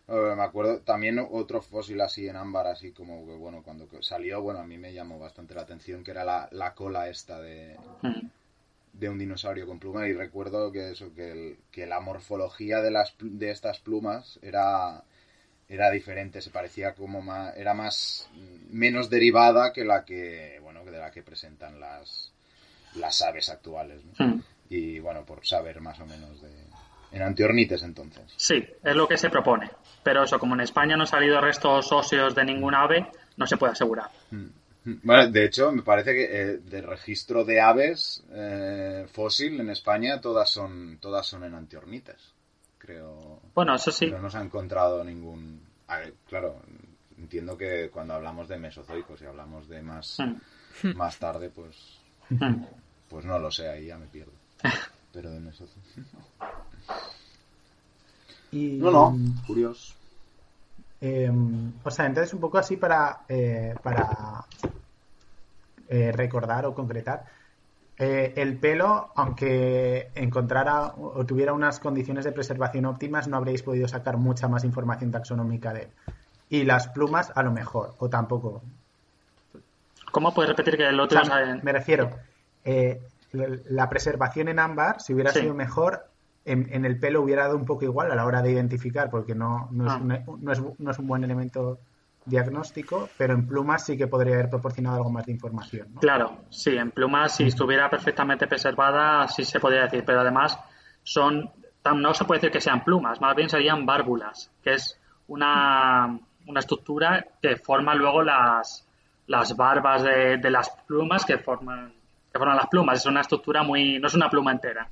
Me acuerdo también otro fósil así en ámbar, así como que, bueno, cuando salió, bueno, a mí me llamó bastante la atención, que era la, cola esta de, mm. de un dinosaurio con pluma. Y recuerdo que eso, que, que la morfología de, las, de estas plumas era, era diferente, se parecía como más, era más, menos derivada que la que, bueno, que de la que presentan las, las aves actuales. Mm. Y bueno, por saber más o menos de, en antiornites, entonces. Sí, es lo que se propone. Pero eso, como en España no han salido restos óseos de ningún ave, no se puede asegurar. Mm. Bueno, de hecho, me parece que eh, del registro de aves eh, fósil en España todas son todas son en antiornites, creo. Bueno, eso sí. Pero no se ha encontrado ningún. claro, entiendo que cuando hablamos de mesozoicos y hablamos de más mm. más tarde, pues mm. Pues no lo sé, ahí ya me pierdo. Pero de mesozoicos. No, no, curioso. Em, o sea, entonces un poco así para, eh, para eh, recordar o concretar. Eh, el pelo, aunque encontrara o tuviera unas condiciones de preservación óptimas, no habréis podido sacar mucha más información taxonómica de él. Y las plumas, a lo mejor, o tampoco. ¿Cómo puedes repetir que el otro... Me refiero, la preservación en ámbar, si hubiera sido mejor, en, el pelo hubiera dado un poco igual a la hora de identificar, porque no, no, es, ah. un, no, es, no es un buen elemento diagnóstico, pero en plumas sí que podría haber proporcionado algo más de información. Claro, sí, en plumas si estuviera perfectamente preservada sí se podría decir, pero además son no se puede decir que sean plumas, más bien serían bárbulas, que es una, una estructura que forma luego las, las barbas de, de, las plumas que forman que forman las plumas. Es una estructura muy no es una pluma entera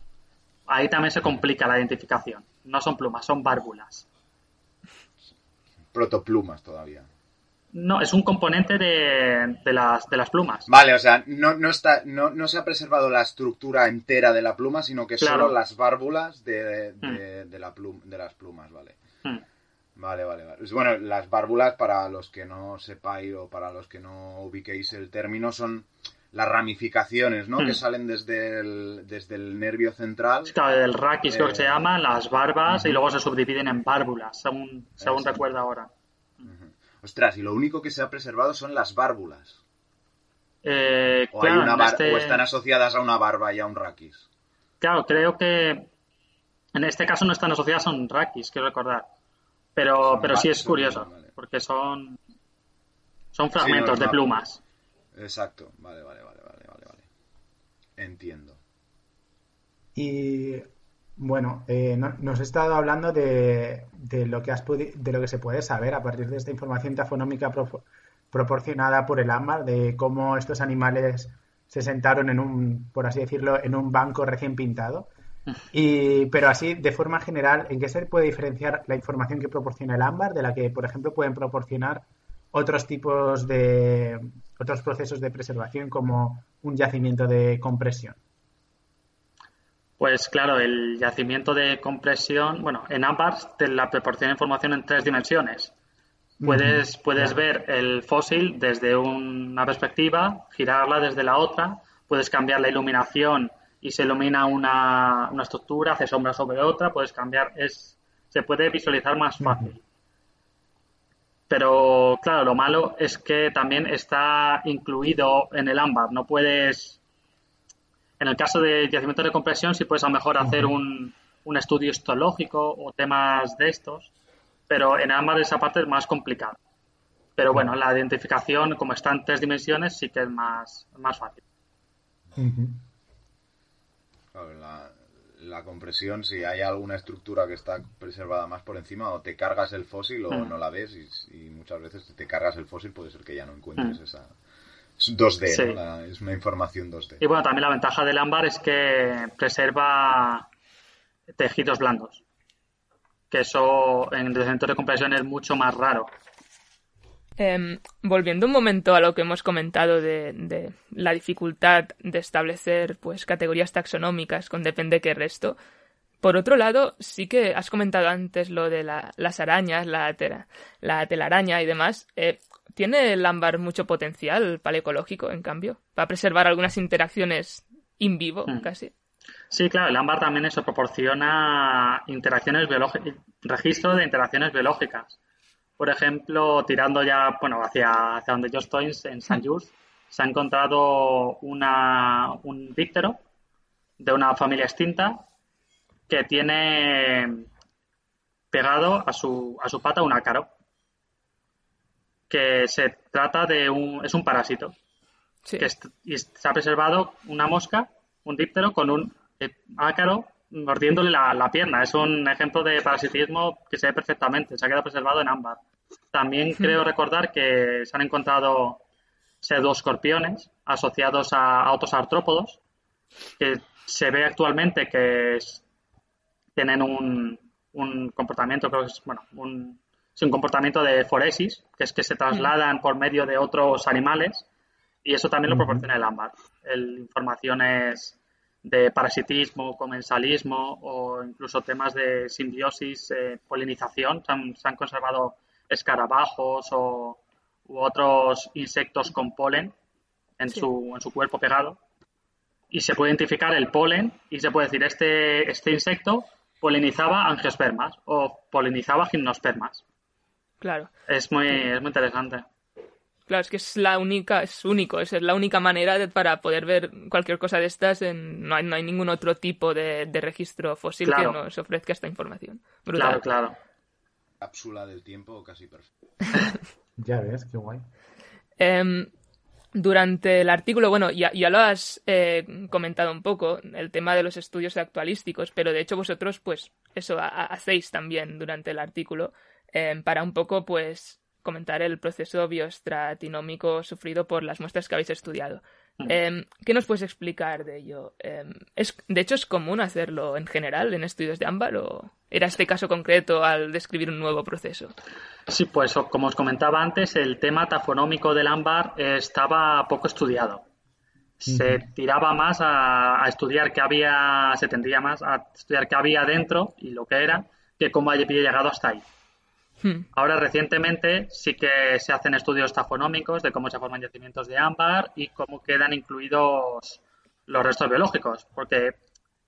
ahí también se complica la identificación. No son plumas, son bárbulas. Protoplumas todavía. No, es un componente de, las, de las plumas. Vale, o sea, no, no, está, no, no se ha preservado la estructura entera de la pluma, sino que solo las bárbulas de, de, mm. la de las plumas, vale. Mm. Vale, vale, vale. Bueno, las bárbulas, para los que no sepáis o para los que no ubiquéis el término, son las ramificaciones, ¿no? Que hmm. salen desde el, desde el nervio central. Claro, el raquis creo que se eh, llaman, las barbas, y luego se subdividen en bárbulas, según, según recuerdo ahora. Ostras, y lo único que se ha preservado son las bárbulas. Eh, o, este están asociadas a una barba y a un raquis. Claro, creo que en este caso no están asociadas a un raquis, quiero recordar. Pero, pero sí es curioso, porque son, son fragmentos de plumas. Exacto, vale, vale, vale, vale, vale, vale. Entiendo. Y bueno, eh, nos he estado hablando de, de lo que has de lo que se puede saber a partir de esta información tafonómica proporcionada por el AMAR, de cómo estos animales se sentaron en un, por así decirlo, en un banco recién pintado. Y, pero así, de forma general, ¿en qué se puede diferenciar la información que proporciona el ámbar de la que, por ejemplo, pueden proporcionar otros tipos de otros procesos de preservación como un yacimiento de compresión? Pues claro, el yacimiento de compresión, bueno, en AMBAR te la proporciona información en tres dimensiones. Puedes, puedes ver el fósil desde una perspectiva, girarla desde la otra, puedes cambiar la iluminación y se ilumina una, una estructura, hace sombra sobre otra, puedes cambiar, es, se puede visualizar más fácil. Pero claro, lo malo es que también está incluido en el ámbar. No puedes. En el caso de yacimiento de compresión, sí puedes a lo mejor hacer un, un estudio histológico o temas de estos, pero en ámbar esa parte es más complicada. Pero bueno, la identificación, como está en tres dimensiones, sí que es más, más fácil. la, compresión, si hay alguna estructura que está preservada más por encima, o te cargas el fósil o mm. no la ves, y, muchas veces te cargas el fósil, puede ser que ya no encuentres mm. esa. 2D, es una información 2D. Y bueno, también la ventaja del ámbar es que preserva tejidos blandos. Que eso en el centro de compresión es mucho más raro. Em, volviendo un momento a lo que hemos comentado de, la dificultad de establecer pues categorías taxonómicas con depende qué resto. Por otro lado, sí que has comentado antes lo de las arañas, la, la telaraña y demás. Eh, ¿Tiene el ámbar mucho potencial paleocológico, en cambio? ¿Va a preservar algunas interacciones in vivo, mm. casi? Sí, claro, el ámbar también eso proporciona interacciones biológicas, registro de interacciones biológicas. Por ejemplo, tirando ya, bueno, hacia, hacia donde yo estoy, en San Just, se ha encontrado una, un díptero de una familia extinta que tiene pegado a su, a su pata un ácaro, que se trata de un, es un parásito, que y se ha preservado una mosca, un díptero, con un ácaro mordiéndole la, pierna. Es un ejemplo de parasitismo que se ve perfectamente, se ha quedado preservado en ámbar. También creo recordar que se han encontrado pseudoescorpiones asociados a, otros artrópodos, que se ve actualmente que tienen un, un, comportamiento, creo que es, bueno, un, un comportamiento de foresis, que es que se trasladan por medio de otros animales, y eso también lo proporciona el ámbar. El, informaciones de parasitismo, comensalismo o incluso temas de simbiosis, eh, polinización. Se han, conservado escarabajos o, u otros insectos con polen en, su, en su cuerpo pegado. Y se puede identificar el polen y se puede decir, este, este insecto polinizaba angiospermas o polinizaba gimnospermas. Claro. Es muy, es muy interesante. Claro, es que es la única, es único, es la única manera para poder ver cualquier cosa de estas. En, no, hay, no hay ningún otro tipo de, registro fósil que nos ofrezca esta información. Claro, claro. Cápsula del tiempo casi perfecta. ya ves, qué guay. Em, durante el artículo, bueno, ya, ya lo has eh, comentado un poco, el tema de los estudios actualísticos, pero de hecho vosotros, pues, eso hacéis también durante el artículo, em, para un poco, pues, comentar el proceso bioestratinómico sufrido por las muestras que habéis estudiado. Mm. Em, ¿Qué nos puedes explicar de ello? Em, ¿es, ¿De hecho es común hacerlo en general en estudios de ámbar o era este caso concreto al describir un nuevo proceso? Sí, pues como os comentaba antes, el tema tafonómico del ámbar estaba poco estudiado. Se tiraba más a, a, estudiar qué había, se tendría más a estudiar qué había dentro y lo que era, que cómo había llegado hasta ahí. Hmm. Ahora, recientemente, sí que se hacen estudios tafonómicos de cómo se forman yacimientos de ámbar y cómo quedan incluidos los restos biológicos. Porque,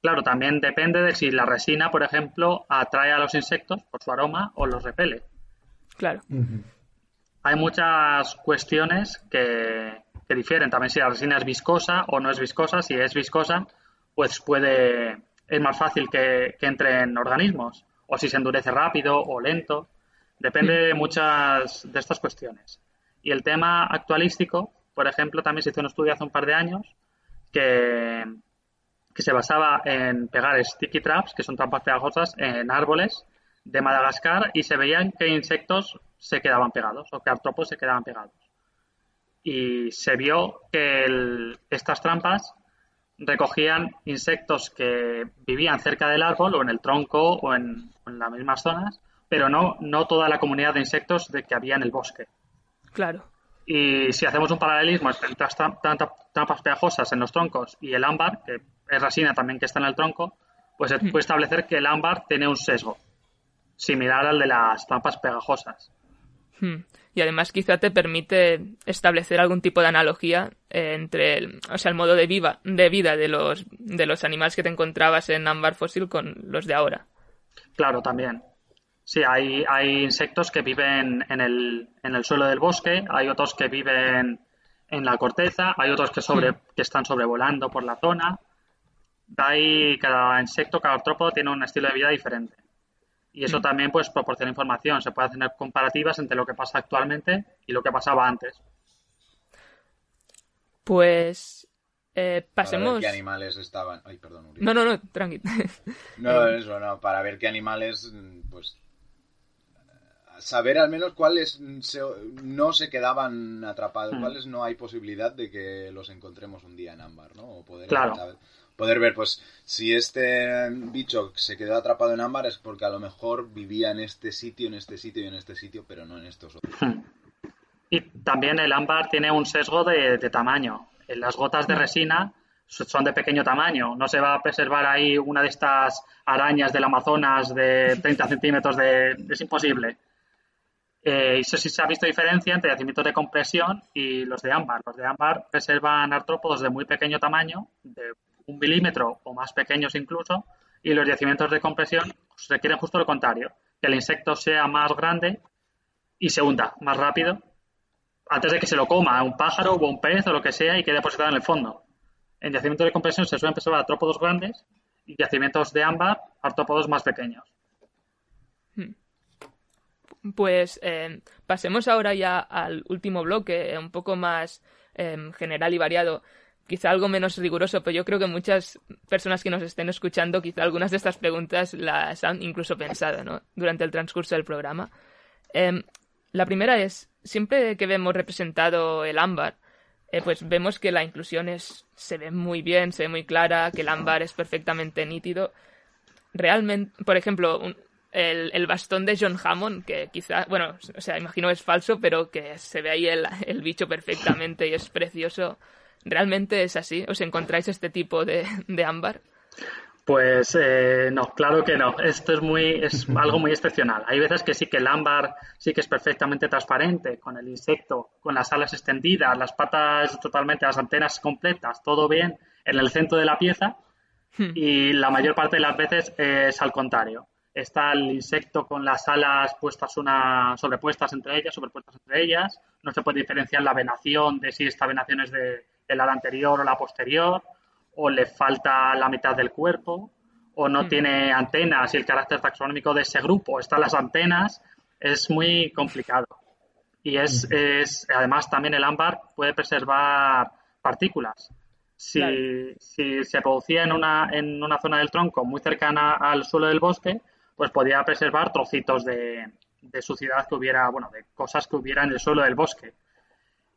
claro, también depende de si la resina, por ejemplo, atrae a los insectos por su aroma o los repele. Claro. Hay muchas cuestiones que, difieren. También si la resina es viscosa o no es viscosa. Si es viscosa, pues puede. Es más fácil que, que entre en organismos. O si se endurece rápido o lento. Depende de muchas de estas cuestiones. Y el tema actualístico, por ejemplo, también se hizo un estudio hace un par de años que, que se basaba en pegar sticky traps, que son trampas pegajosas, en árboles de Madagascar y se veían que insectos se quedaban pegados o que artrópodos se quedaban pegados. Y se vio que estas trampas recogían insectos que vivían cerca del árbol o en el tronco o en, en las mismas zonas pero no, no toda la comunidad de insectos de que había en el bosque. Claro. Y si hacemos un paralelismo entre las trampas pegajosas en los troncos y el ámbar, que es resina también que está en el tronco, pues se puede establecer que el ámbar tiene un sesgo similar al de las trampas pegajosas. Hmm. Y además quizá te permite establecer algún tipo de analogía eh, entre el, o sea, el modo de, viva, de vida de los, de los animales que te encontrabas en ámbar fósil con los de ahora. Claro, también. Sí, hay, hay insectos que viven en el, en el suelo del bosque, hay otros que viven en la corteza, hay otros que, sobre, hmm. que están sobrevolando por la zona. Hay, cada insecto, cada artrópodo tiene un estilo de vida diferente. Y eso también pues proporciona información. Se puede hacer comparativas entre lo que pasa actualmente y lo que pasaba antes. Pues eh, pasemos. Para ver qué animales estaban. Ay, perdón. No, no, no, tranquilo. no, eso, no. Para ver qué animales, pues. Saber al menos cuáles no se quedaban atrapados, hmm. cuáles no hay posibilidad de que los encontremos un día en ámbar, ¿no? O poder, claro. poder ver, pues, si este bicho se quedó atrapado en ámbar es porque a lo mejor vivía en este sitio, en este sitio y en este sitio, pero no en estos otros. Hmm. Y también el ámbar tiene un sesgo de, tamaño. Las gotas de resina son de pequeño tamaño. No se va a preservar ahí una de estas arañas del Amazonas de 30 centímetros de... Es imposible. Eh, y eso sí se ha visto diferencia entre yacimientos de compresión y los de ámbar. Los de ámbar preservan artrópodos de muy pequeño tamaño, de un milímetro o más pequeños incluso, y los yacimientos de compresión requieren justo lo contrario, que el insecto sea más grande y se hunda más rápido antes de que se lo coma un pájaro o un pez o lo que sea y quede depositado en el fondo. En yacimientos de compresión se suelen preservar artrópodos grandes y yacimientos de ámbar artrópodos más pequeños. Pues eh, pasemos ahora ya al último bloque, un poco más em, general y variado, quizá algo menos riguroso, pero yo creo que muchas personas que nos estén escuchando, quizá algunas de estas preguntas las han incluso pensado ¿no? durante el transcurso del programa. La primera es, siempre que vemos representado el ámbar, eh, pues vemos que la inclusión es, se ve muy bien, se ve muy clara, que el ámbar es perfectamente nítido. Realmente, por ejemplo, el, bastón de John Hammond, que quizá, bueno, o sea, imagino es falso, pero que se ve ahí el, el bicho perfectamente y es precioso. ¿Realmente es así? ¿Os encontráis este tipo de, de ámbar? Pues eh, no, claro que no. Esto es muy es algo muy excepcional. Hay veces que sí que el ámbar sí que es perfectamente transparente, con el insecto, con las alas extendidas, las patas totalmente, las antenas completas, todo bien en el centro de la pieza. Hmm. Y la mayor parte de las veces es al contrario. Está el insecto con las alas puestas una sobrepuestas entre ellas, sobrepuestas entre ellas. No se puede diferenciar la venación de si esta venación es de, de la anterior o la posterior o le falta la mitad del cuerpo, o no hmm. tiene antenas y el carácter taxonómico de ese grupo están las antenas, es muy complicado. Y es, hmm. es además también el ámbar puede preservar partículas. Si, si, se producía en una, en una zona del tronco muy cercana al suelo del bosque, pues podía preservar trocitos de, suciedad que hubiera, bueno, de cosas que hubiera en el suelo del bosque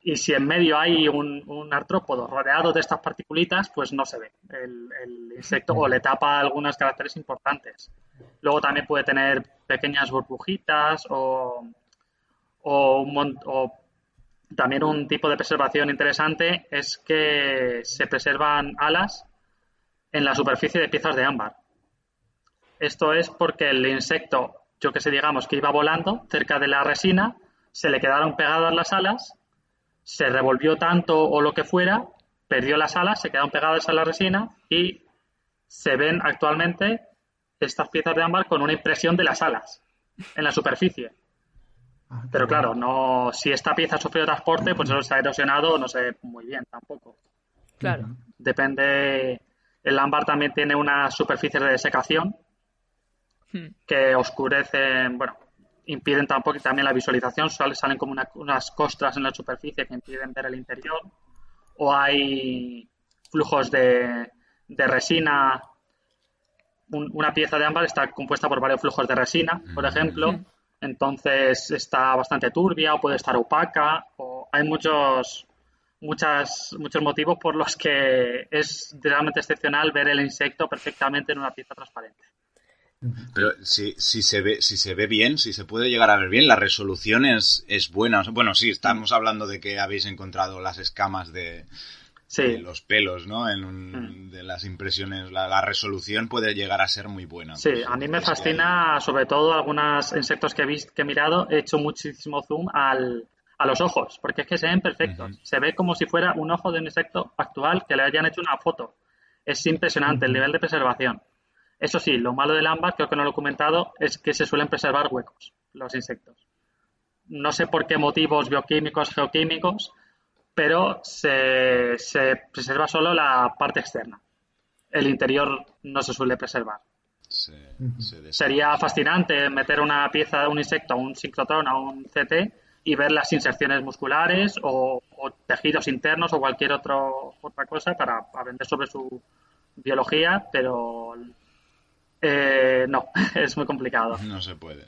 y si en medio hay un, artrópodo rodeado de estas particulitas, pues no se ve el, insecto o le tapa algunos caracteres importantes. Luego también puede tener pequeñas burbujitas o, o, también un tipo de preservación interesante es que se preservan alas en la superficie de piezas de ámbar. Esto es porque el insecto, yo que sé, digamos que iba volando cerca de la resina, se le quedaron pegadas las alas se revolvió tanto o lo que fuera, perdió las alas, se quedaron pegadas a la resina y se ven actualmente estas piezas de ámbar con una impresión de las alas en la superficie. Ah, Pero claro, no, si esta pieza ha sufrido transporte, pues eso está erosionado, no sé muy bien tampoco. Claro. Depende. El ámbar también tiene unas superficies de desecación hmm. que oscurecen, bueno, impiden tampoco también la visualización, salen como unas costras en la superficie que impiden ver el interior, o hay flujos de, resina. una pieza de ámbar está compuesta por varios flujos de resina, por ejemplo, entonces está bastante turbia o puede estar opaca, o hay muchos muchas, muchos motivos por los que es realmente excepcional ver el insecto perfectamente en una pieza transparente. Pero si, si, se ve, si se ve bien, si se puede llegar a ver bien, la resolución es, es buena. Bueno, sí, estamos hablando de que habéis encontrado las escamas de, los pelos, ¿no? En mm. de las impresiones. La, resolución puede llegar a ser muy buena. Sí, a mí me fascina, sobre todo algunos insectos que he, visto, que he mirado, he hecho muchísimo zoom al, a los ojos, porque es que se ven perfectos. Se ve como si fuera un ojo de un insecto actual que le hayan hecho una foto. Es impresionante el nivel de preservación. Eso sí, lo malo del ámbar, creo que no lo he comentado, es que se suelen preservar huecos los insectos. No sé por qué motivos bioquímicos, geoquímicos, pero se, preserva solo la parte externa. El interior no se suele preservar. Sería fascinante meter una pieza de un insecto a un sincrotrón, a un CT y ver las inserciones musculares o, tejidos internos o cualquier otro, otra cosa para aprender sobre su biología, pero eh, no, es muy complicado. No se puede.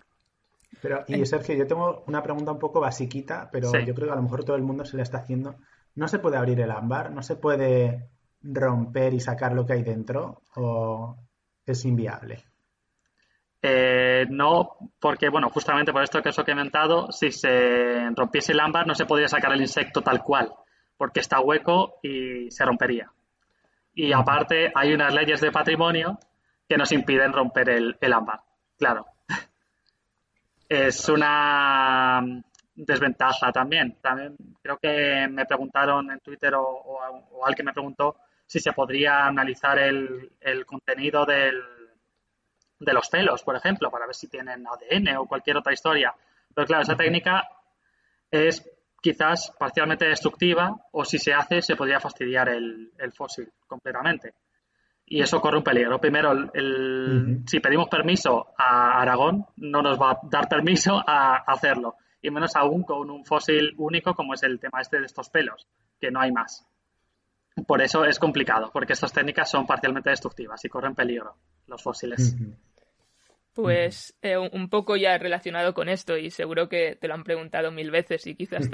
Pero, y Sergio, yo tengo una pregunta un poco basiquita, pero yo creo que a lo mejor todo el mundo se la está haciendo. ¿No se puede abrir el ámbar? ¿No se puede romper y sacar lo que hay dentro? ¿O es inviable? Eh, no, porque, bueno, justamente por esto que os he comentado, si se rompiese el ámbar no se podría sacar el insecto tal cual, porque está hueco y se rompería. Y aparte, hay unas leyes de patrimonio que nos impiden romper el, el ámbar. Claro. es una desventaja también. También creo que me preguntaron en Twitter o, o, alguien me preguntó si se podría analizar el, el contenido del de los celos, por ejemplo, para ver si tienen ADN o cualquier otra historia. Pero claro, esa técnica es quizás parcialmente destructiva o si se hace se podría fastidiar el, fósil completamente. Y eso corre un peligro. Primero, el, si pedimos permiso a Aragón, no nos va a dar permiso a hacerlo. Y menos aún con un fósil único como es el tema este de estos pelos, que no hay más. Por eso es complicado, porque estas técnicas son parcialmente destructivas y corren peligro los fósiles. Pues eh, un poco ya relacionado con esto, y seguro que te lo han preguntado mil veces y quizás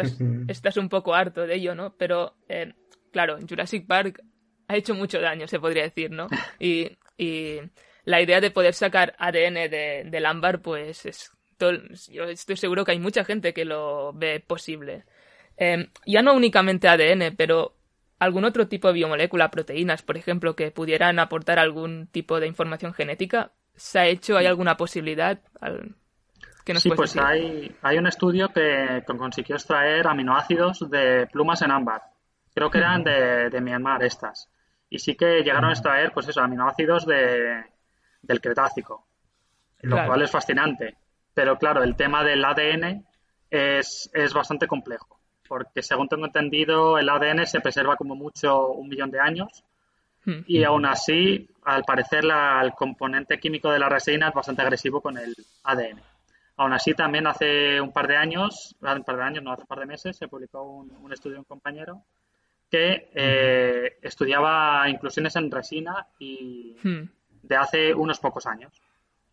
estás, un poco harto de ello, ¿no? Pero, eh, claro, Jurassic Park ha hecho mucho daño, se podría decir, ¿no? Y, la idea de poder sacar ADN de, del ámbar, pues es yo estoy seguro que hay mucha gente que lo ve posible. Em, ya no únicamente ADN, pero algún otro tipo de biomolécula, proteínas, por ejemplo, que pudieran aportar algún tipo de información genética, se ha hecho? ¿Hay alguna posibilidad? sí, pues hay, hay un estudio que, consiguió extraer aminoácidos de plumas en ámbar. Creo que eran de, de Myanmar estas. Y sí que llegaron a extraer, pues eso, aminoácidos de, del Cretácico. Lo cual es fascinante. Pero claro, el tema del ADN es, es bastante complejo. Porque según tengo entendido, el ADN se preserva como mucho un millón de años y aún así, al parecer, el componente químico de la resina es bastante agresivo con el ADN. Aún así, también hace un par de años, un par de años, no hace un par de meses, se publicó un, estudio de un compañero que eh, estudiaba inclusiones en resina y de hace unos pocos años.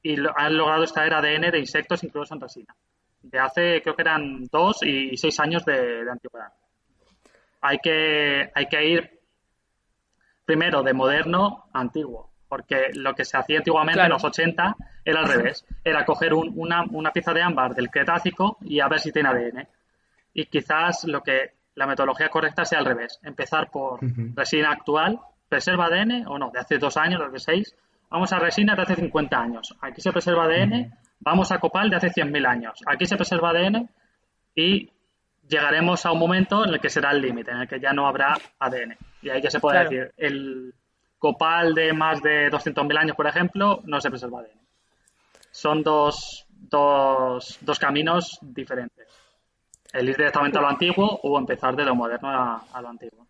Y han logrado extraer ADN de insectos incluidos en resina. De hace, creo que eran dos y seis años de, de antigüedad. Hay que, hay que ir primero de moderno a antiguo, porque lo que se hacía antiguamente en los 80 era al revés, era coger una, una, pieza de ámbar del Cretácico y a ver si tiene ADN. Y quizás lo que la metodología correcta sea al revés, empezar por resina actual, preserva ADN o no, de hace dos años, de seis, vamos a resina de hace 50 años, aquí se preserva ADN, vamos a copal de hace 100.000 años, aquí se preserva ADN y llegaremos a un momento en el que será el límite, en el que ya no habrá ADN. Y ahí ya se puede decir, el copal de más de 200.000 años, por ejemplo, no se preserva ADN. Son dos, dos, dos caminos diferentes. El ir directamente a lo antiguo o empezar de lo moderno a, a lo antiguo.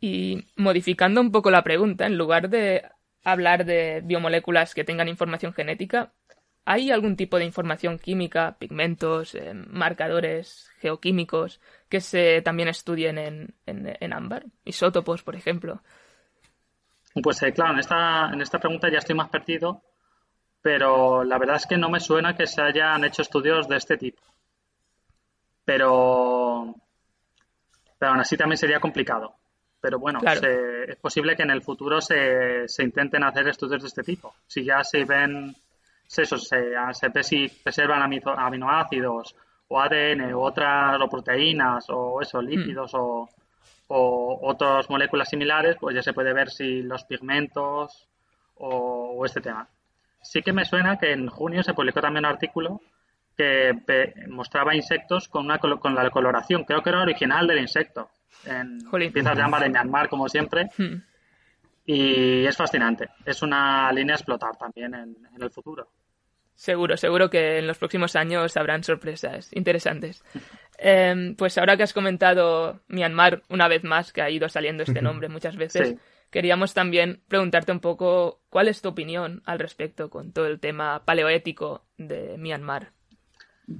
Y modificando un poco la pregunta, en lugar de hablar de biomoléculas que tengan información genética, ¿Hay algún tipo de información química, pigmentos, eh, marcadores geoquímicos que se también estudien en, en, ámbar? Isótopos, por ejemplo. Pues eh, claro, en esta, en esta pregunta ya estoy más perdido, pero la verdad es que no me suena que se hayan hecho estudios de este tipo. Pero, pero aún así también sería complicado. Pero bueno, es posible que en el futuro se, se intenten hacer estudios de este tipo. Si ya se ven eso, se, se preservan aminoácidos o ADN o otras o proteínas o eso, hmm. lípidos o, o otras moléculas similares, pues ya se puede ver si los pigmentos o, este tema. Sí que me suena que en junio se publicó también un artículo que mostraba insectos con, una, con la coloración, creo que era original del insecto, en piezas de ámbar de Myanmar, como siempre. Hmm. Y es fascinante. Es una línea a explotar también en, el futuro. Seguro, seguro que en los próximos años habrán sorpresas interesantes. Em, pues ahora que has comentado Myanmar una vez más, que ha ido saliendo este nombre muchas veces, queríamos también preguntarte un poco cuál es tu opinión al respecto con todo el tema paleoético de Myanmar.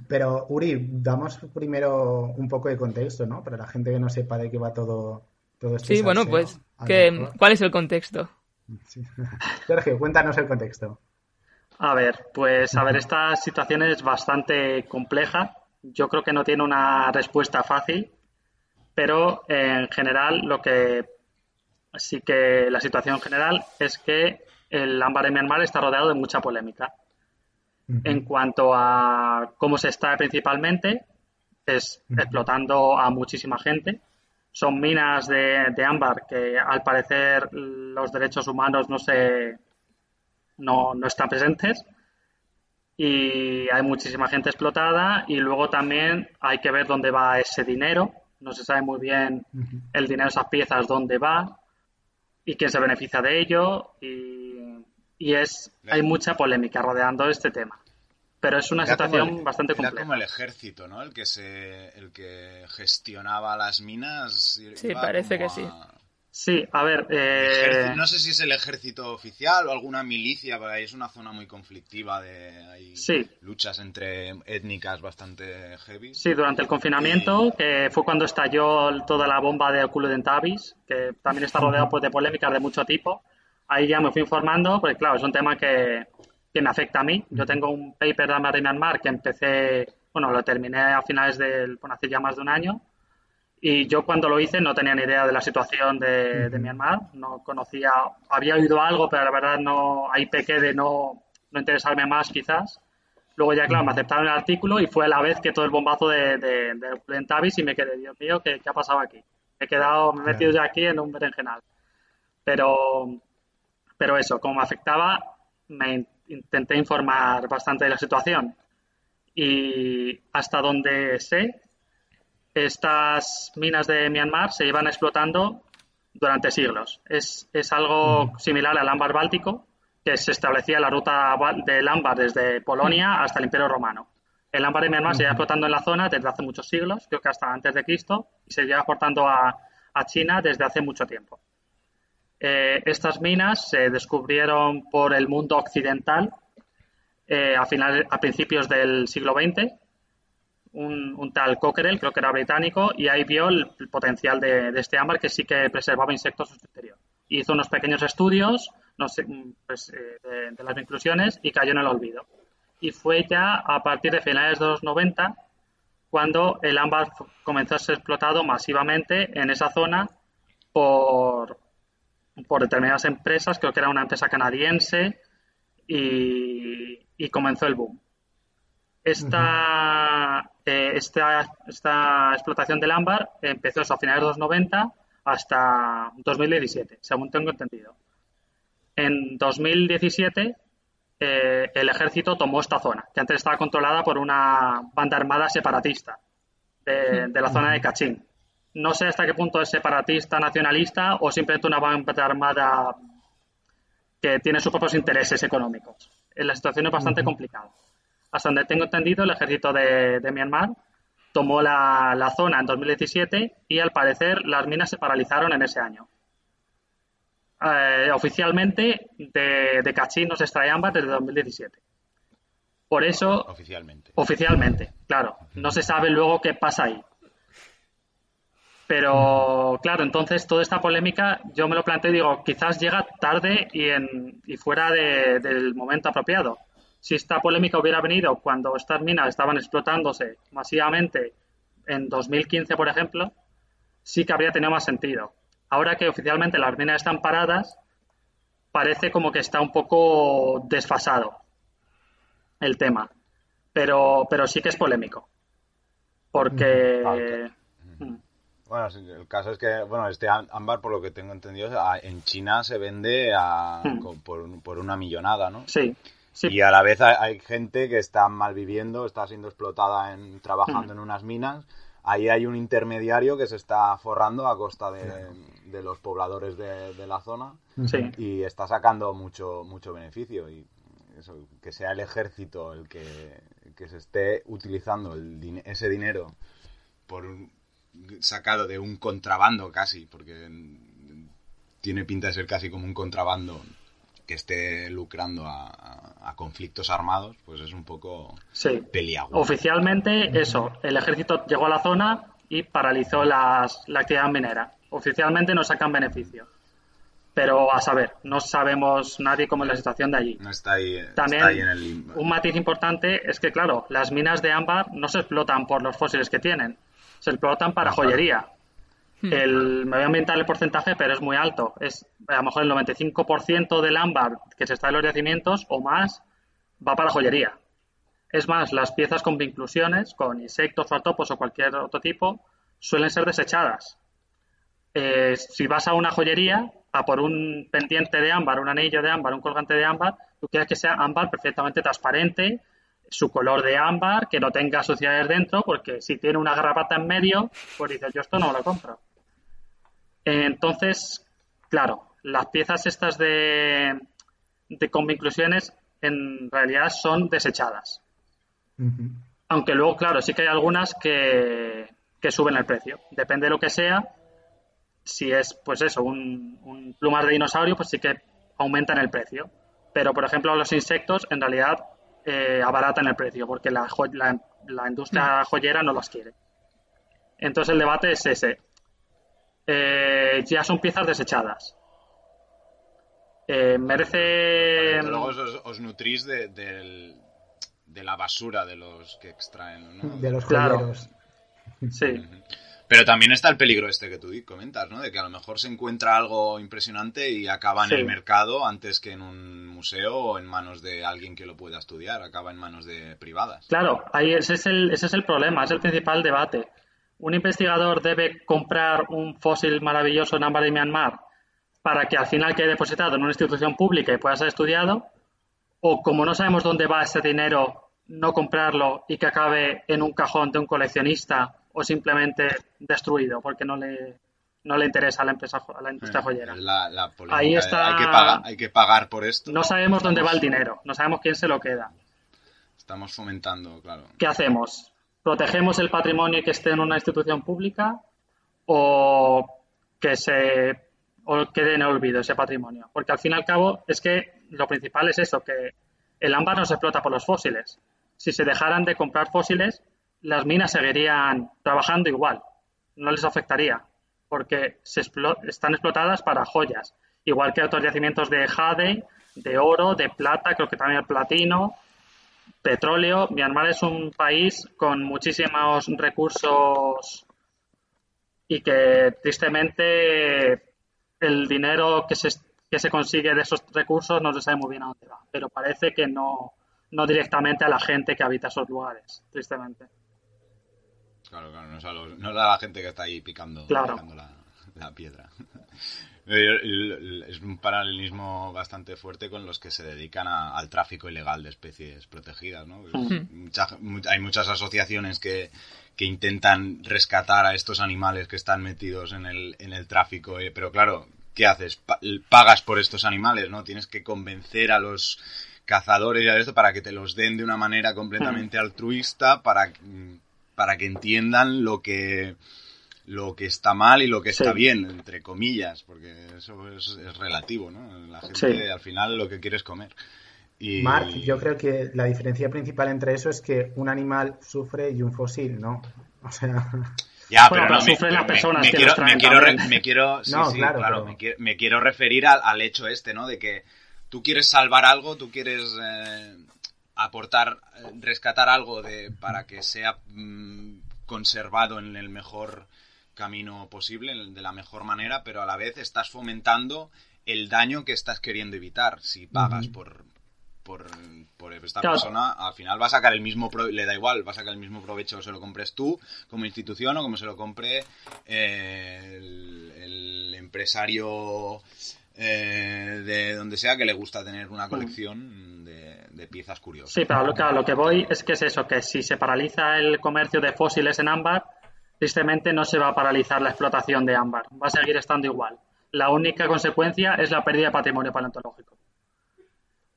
Pero, Uri, damos primero un poco de contexto, ¿no? Para la gente que no sepa de qué va todo, todo esto. Sí, bueno, pues, ¿cuál es el contexto? Sergio, cuéntanos el contexto. A ver, pues a ver, esta situación es bastante compleja. Yo creo que no tiene una respuesta fácil, pero en general lo que sí que la situación general es que el ámbar de Myanmar está rodeado de mucha polémica. En cuanto a cómo se está principalmente, es explotando a muchísima gente. Son minas de, de ámbar que al parecer los derechos humanos no se no, no están presentes y hay muchísima gente explotada y luego también hay que ver dónde va ese dinero. No se sabe muy bien el dinero, esas piezas, dónde va y quién se beneficia de ello y, y es hay mucha polémica rodeando este tema. Pero es una situación bastante compleja. Era como el ejército, ¿no? El que se, el que gestionaba las minas. Sí, parece que sí. Sí, a ver. Eh... No sé si es el ejército oficial o alguna milicia, porque ahí es una zona muy conflictiva de hay luchas entre étnicas bastante heavy. Sí, durante el confinamiento, que fue cuando estalló toda la bomba de Oculo Dentavis, que también está rodeado pues, de polémicas de mucho tipo. Ahí ya me fui informando, porque claro, es un tema que, que me afecta a mí. Yo tengo un paper de Marina Mar que empecé, bueno, lo terminé a finales del, bueno, hace ya más de un año y yo cuando lo hice no tenía ni idea de la situación de, de Myanmar, no conocía, había oído algo, pero la verdad no, ahí pequé de no, no interesarme más quizás. Luego ya, claro, me aceptaron el artículo y fue a la vez que todo el bombazo de, de, de y me quedé, Dios mío, ¿qué, ¿qué, ha pasado aquí? he quedado, me he metido ya aquí en un berenjenal. Pero, pero eso, como me afectaba, me intenté informar bastante de la situación. Y hasta donde sé, estas minas de Myanmar se llevan explotando durante siglos. Es, algo similar al ámbar báltico, que se establecía la ruta del ámbar desde Polonia hasta el Imperio Romano. El ámbar de Myanmar se lleva explotando en la zona desde hace muchos siglos, creo que hasta antes de Cristo, y se lleva exportando a, China desde hace mucho tiempo. Eh, estas minas se descubrieron por el mundo occidental eh, a, a principios del siglo XX un, tal Cockerell, creo que era británico, y ahí vio el, potencial de, este ámbar que sí que preservaba insectos en su interior. Hizo unos pequeños estudios no sé, pues, eh, de, las inclusiones y cayó en el olvido. Y fue ya a partir de finales de los 90 cuando el ámbar comenzó a ser explotado masivamente en esa zona por, por determinadas empresas, creo que era una empresa canadiense, y, y comenzó el boom. Esta, eh, esta, esta, explotación del ámbar empezó a finales de los 90 hasta 2017, según tengo entendido. En 2017, eh, el ejército tomó esta zona, que antes estaba controlada por una banda armada separatista de, la zona de Kachin. No sé hasta qué punto es separatista, nacionalista o simplemente una banda armada que tiene sus propios intereses económicos. La situación es bastante complicada. Hasta donde tengo entendido, el ejército de, Myanmar tomó la, zona en 2017 y al parecer las minas se paralizaron en ese año. Eh, oficialmente de, de Kachin no se extrae ámbar desde 2017. Por eso. Oficialmente. Oficialmente, claro. No se sabe luego qué pasa ahí. Pero, claro, entonces toda esta polémica yo me lo planteo y digo, quizás llega tarde y, en, y fuera del momento apropiado si esta polémica hubiera venido cuando estas minas estaban explotándose masivamente en 2015, por ejemplo, sí que habría tenido más sentido. Ahora que oficialmente las minas están paradas, parece como que está un poco desfasado el tema. Pero, pero sí que es polémico. Porque. Bueno, el caso es que, bueno, este ámbar, por lo que tengo entendido, en China se vende mm. por, por, una millonada, ¿no? Sí. Y a la vez hay, gente que está mal viviendo, está siendo explotada en, trabajando en unas minas. Ahí hay un intermediario que se está forrando a costa de, los pobladores de, la zona y está sacando mucho, mucho beneficio. Y que sea el ejército el que, se esté utilizando el, ese dinero por sacado de un contrabando casi, porque tiene pinta de ser casi como un contrabando que esté lucrando a, a conflictos armados, pues es un poco Sí. peliagudo. Oficialmente, eso, el ejército llegó a la zona y paralizó las- la actividad minera. Oficialmente no sacan beneficio. Pero a saber, no sabemos nadie cómo es la situación de allí. No está ahí, También está ahí en el limbo. un matiz importante es que, claro, las minas de ámbar no se explotan por los fósiles que tienen, se explotan para joyería. El, me voy a inventar el porcentaje, pero es muy alto. Es a lo mejor el 95% del ámbar que se está en los yacimientos o más va para joyería. Es más, las piezas con vinclusiones, con insectos, artopos o cualquier otro tipo, suelen ser desechadas. Eh, si vas a una joyería a por un pendiente de ámbar, un anillo de ámbar, un colgante de ámbar, tú quieres que sea ámbar perfectamente transparente, su color de ámbar, que no tenga suciedades dentro, porque si tiene una garrapata en medio, pues dices, yo esto no lo compro. Entonces, claro, las piezas estas de, de con vinclusiones en realidad son desechadas. Aunque luego, claro, sí que hay algunas que, que suben el precio. Depende de lo que sea. Si es, pues eso, un, un plumas de dinosaurio, pues sí que aumentan el precio. Pero, por ejemplo, los insectos en realidad eh, abaratan el precio porque la, la, la industria joyera no las quiere. Entonces el debate es ese. Eh, ya son piezas desechadas. Eh, merece... Porque luego os, os nutrís de, del- de la basura de los que extraen, ¿no? De los Claro. joyeros. Sí. Pero también está el peligro este que tú comentas, ¿no? De que a lo mejor se encuentra algo impresionante y acaba en Sí. el mercado antes que en un museo o en manos de alguien que lo pueda estudiar, acaba en manos de privadas. Claro, ahí ese es el, ese es el problema, es el principal debate. ¿Un investigador debe comprar un fósil maravilloso en ámbar de Myanmar para que al final quede depositado en una institución pública y pueda ser estudiado? ¿O como no sabemos dónde va ese dinero, no comprarlo y que acabe en un cajón de un coleccionista o simplemente destruido porque no le, no le interesa a la, empresa, a la industria joyera? La, la polémica Ahí está- Hay que, pagar, hay que pagar por esto. No sabemos dónde va el dinero, no sabemos quién se lo queda. Estamos fomentando, claro. ¿qué hacemos? ¿Protegemos el patrimonio que esté en una institución pública o que se o quede en el olvido ese patrimonio? Porque al fin y al cabo es que lo principal es eso, que el ámbar no se explota por los fósiles. Si se dejaran de comprar fósiles, las minas seguirían trabajando igual, no les afectaría, porque se están explotadas para joyas, igual que otros yacimientos de jade, de oro, de plata, creo que también el platino, petróleo. Myanmar es un país con muchísimos recursos y que tristemente el dinero que se, que se consigue de esos recursos no se sabe muy bien a dónde va, pero parece que no, no directamente a la gente que habita esos lugares, tristemente. Claro, claro, no es a, los- no es a la gente que está ahí picando, Claro. picando la, la piedra. Eh, Es un paralelismo bastante fuerte con los que se dedican a- al tráfico ilegal de especies protegidas, ¿no? Mucha- hay muchas asociaciones que, que intentan rescatar a estos animales que están metidos en el, en el tráfico, eh, pero claro, ¿qué haces? Pa- pagas por estos animales, ¿no? Tienes que convencer a los cazadores y a esto para que te los den de una manera completamente altruista, para, para que entiendan lo que lo que está mal y lo que está Sí. bien, entre comillas, porque eso es, es relativo, ¿no? La gente Sí. al final lo que quiere es comer. Y... Mark, yo creo que la diferencia principal entre eso es que un animal sufre y un fósil no. O sea, Ya, Bueno, pero, pero no, me- sufren las me- personas me que quiero, me quiero, me quiero, sí, No, sí, claro, claro, pero- me, quiero, me quiero referir al, al hecho este, ¿no? De que tú quieres salvar algo, tú quieres eh, aportar, eh, rescatar algo de para que sea mm, conservado en el mejor camino posible, en- de la mejor manera, pero a la vez estás fomentando el daño que estás queriendo evitar si pagas por, por, por esta Claro. persona, al final va a sacar el mismo, pro- le da igual, va a sacar el mismo provecho se lo compres tú como institución o como se lo compre eh, el, el empresario eh, de donde sea que le gusta tener una colección de, de piezas curiosas. Sí, pero lo, que, a lo que voy es que es eso, que si se paraliza el comercio de fósiles en ámbar, tristemente no se va a paralizar la explotación de ámbar, va a seguir estando igual. La única consecuencia es la pérdida de patrimonio paleontológico.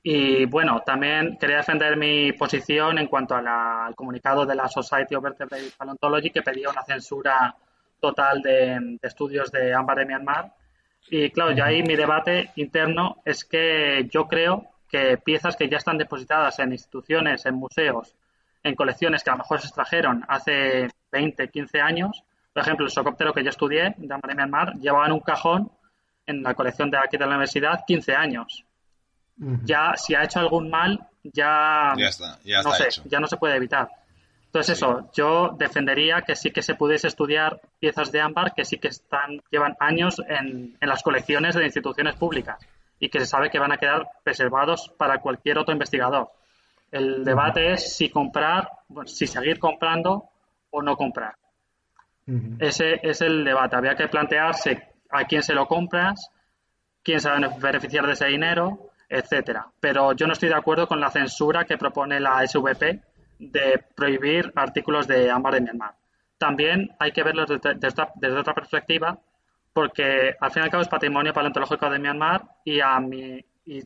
Y bueno, también quería defender mi posición en cuanto a la- al comunicado de la Society of Vertebrate Paleontology que pedía una censura total de, de estudios de ámbar de Myanmar. Y claro, ya ahí mi debate interno es que yo creo que piezas que ya están depositadas en instituciones, en museos, en colecciones que a lo mejor se extrajeron hace 20, 15 años, por ejemplo, el socóptero que yo estudié de Myanmar llevaba en un cajón en la colección de aquí de la universidad 15 años. Ya, si ha hecho algún mal, ya, Ya está, ya no está sé, hecho. ya no se puede evitar. Entonces eso, yo defendería que sí que se pudiese estudiar piezas de ámbar que sí que están, llevan años en, en las colecciones de instituciones públicas y que se sabe que van a quedar preservados para cualquier otro investigador. El debate es si comprar, si seguir comprando o no comprar. Ese es el debate. Había que plantearse a quién se lo compras, quién se va a beneficiar de ese dinero, etcétera. Pero yo no estoy de acuerdo con la censura que propone la SVP de prohibir artículos de ámbar de Myanmar. También hay que verlo desde, desde otra- desde otra perspectiva, porque al fin y al cabo es patrimonio paleontológico de Myanmar y, a mi, y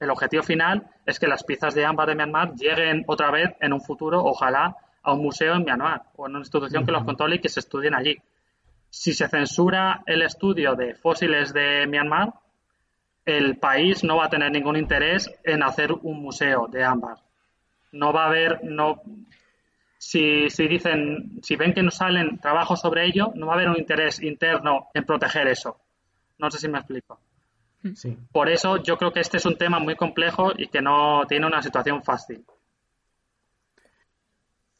el objetivo final es que las piezas de ámbar de Myanmar lleguen otra vez en un futuro, ojalá, a un museo en Myanmar o en una institución que los controle y que se estudien allí. Si se censura el estudio de fósiles de Myanmar, el país no va a tener ningún interés en hacer un museo de ámbar. No va a haber, no, si, si dicen, si ven que no salen trabajos sobre ello, no va a haber un interés interno en proteger eso. No sé si me explico. Sí. Por eso yo creo que este es un tema muy complejo y que no tiene una situación fácil.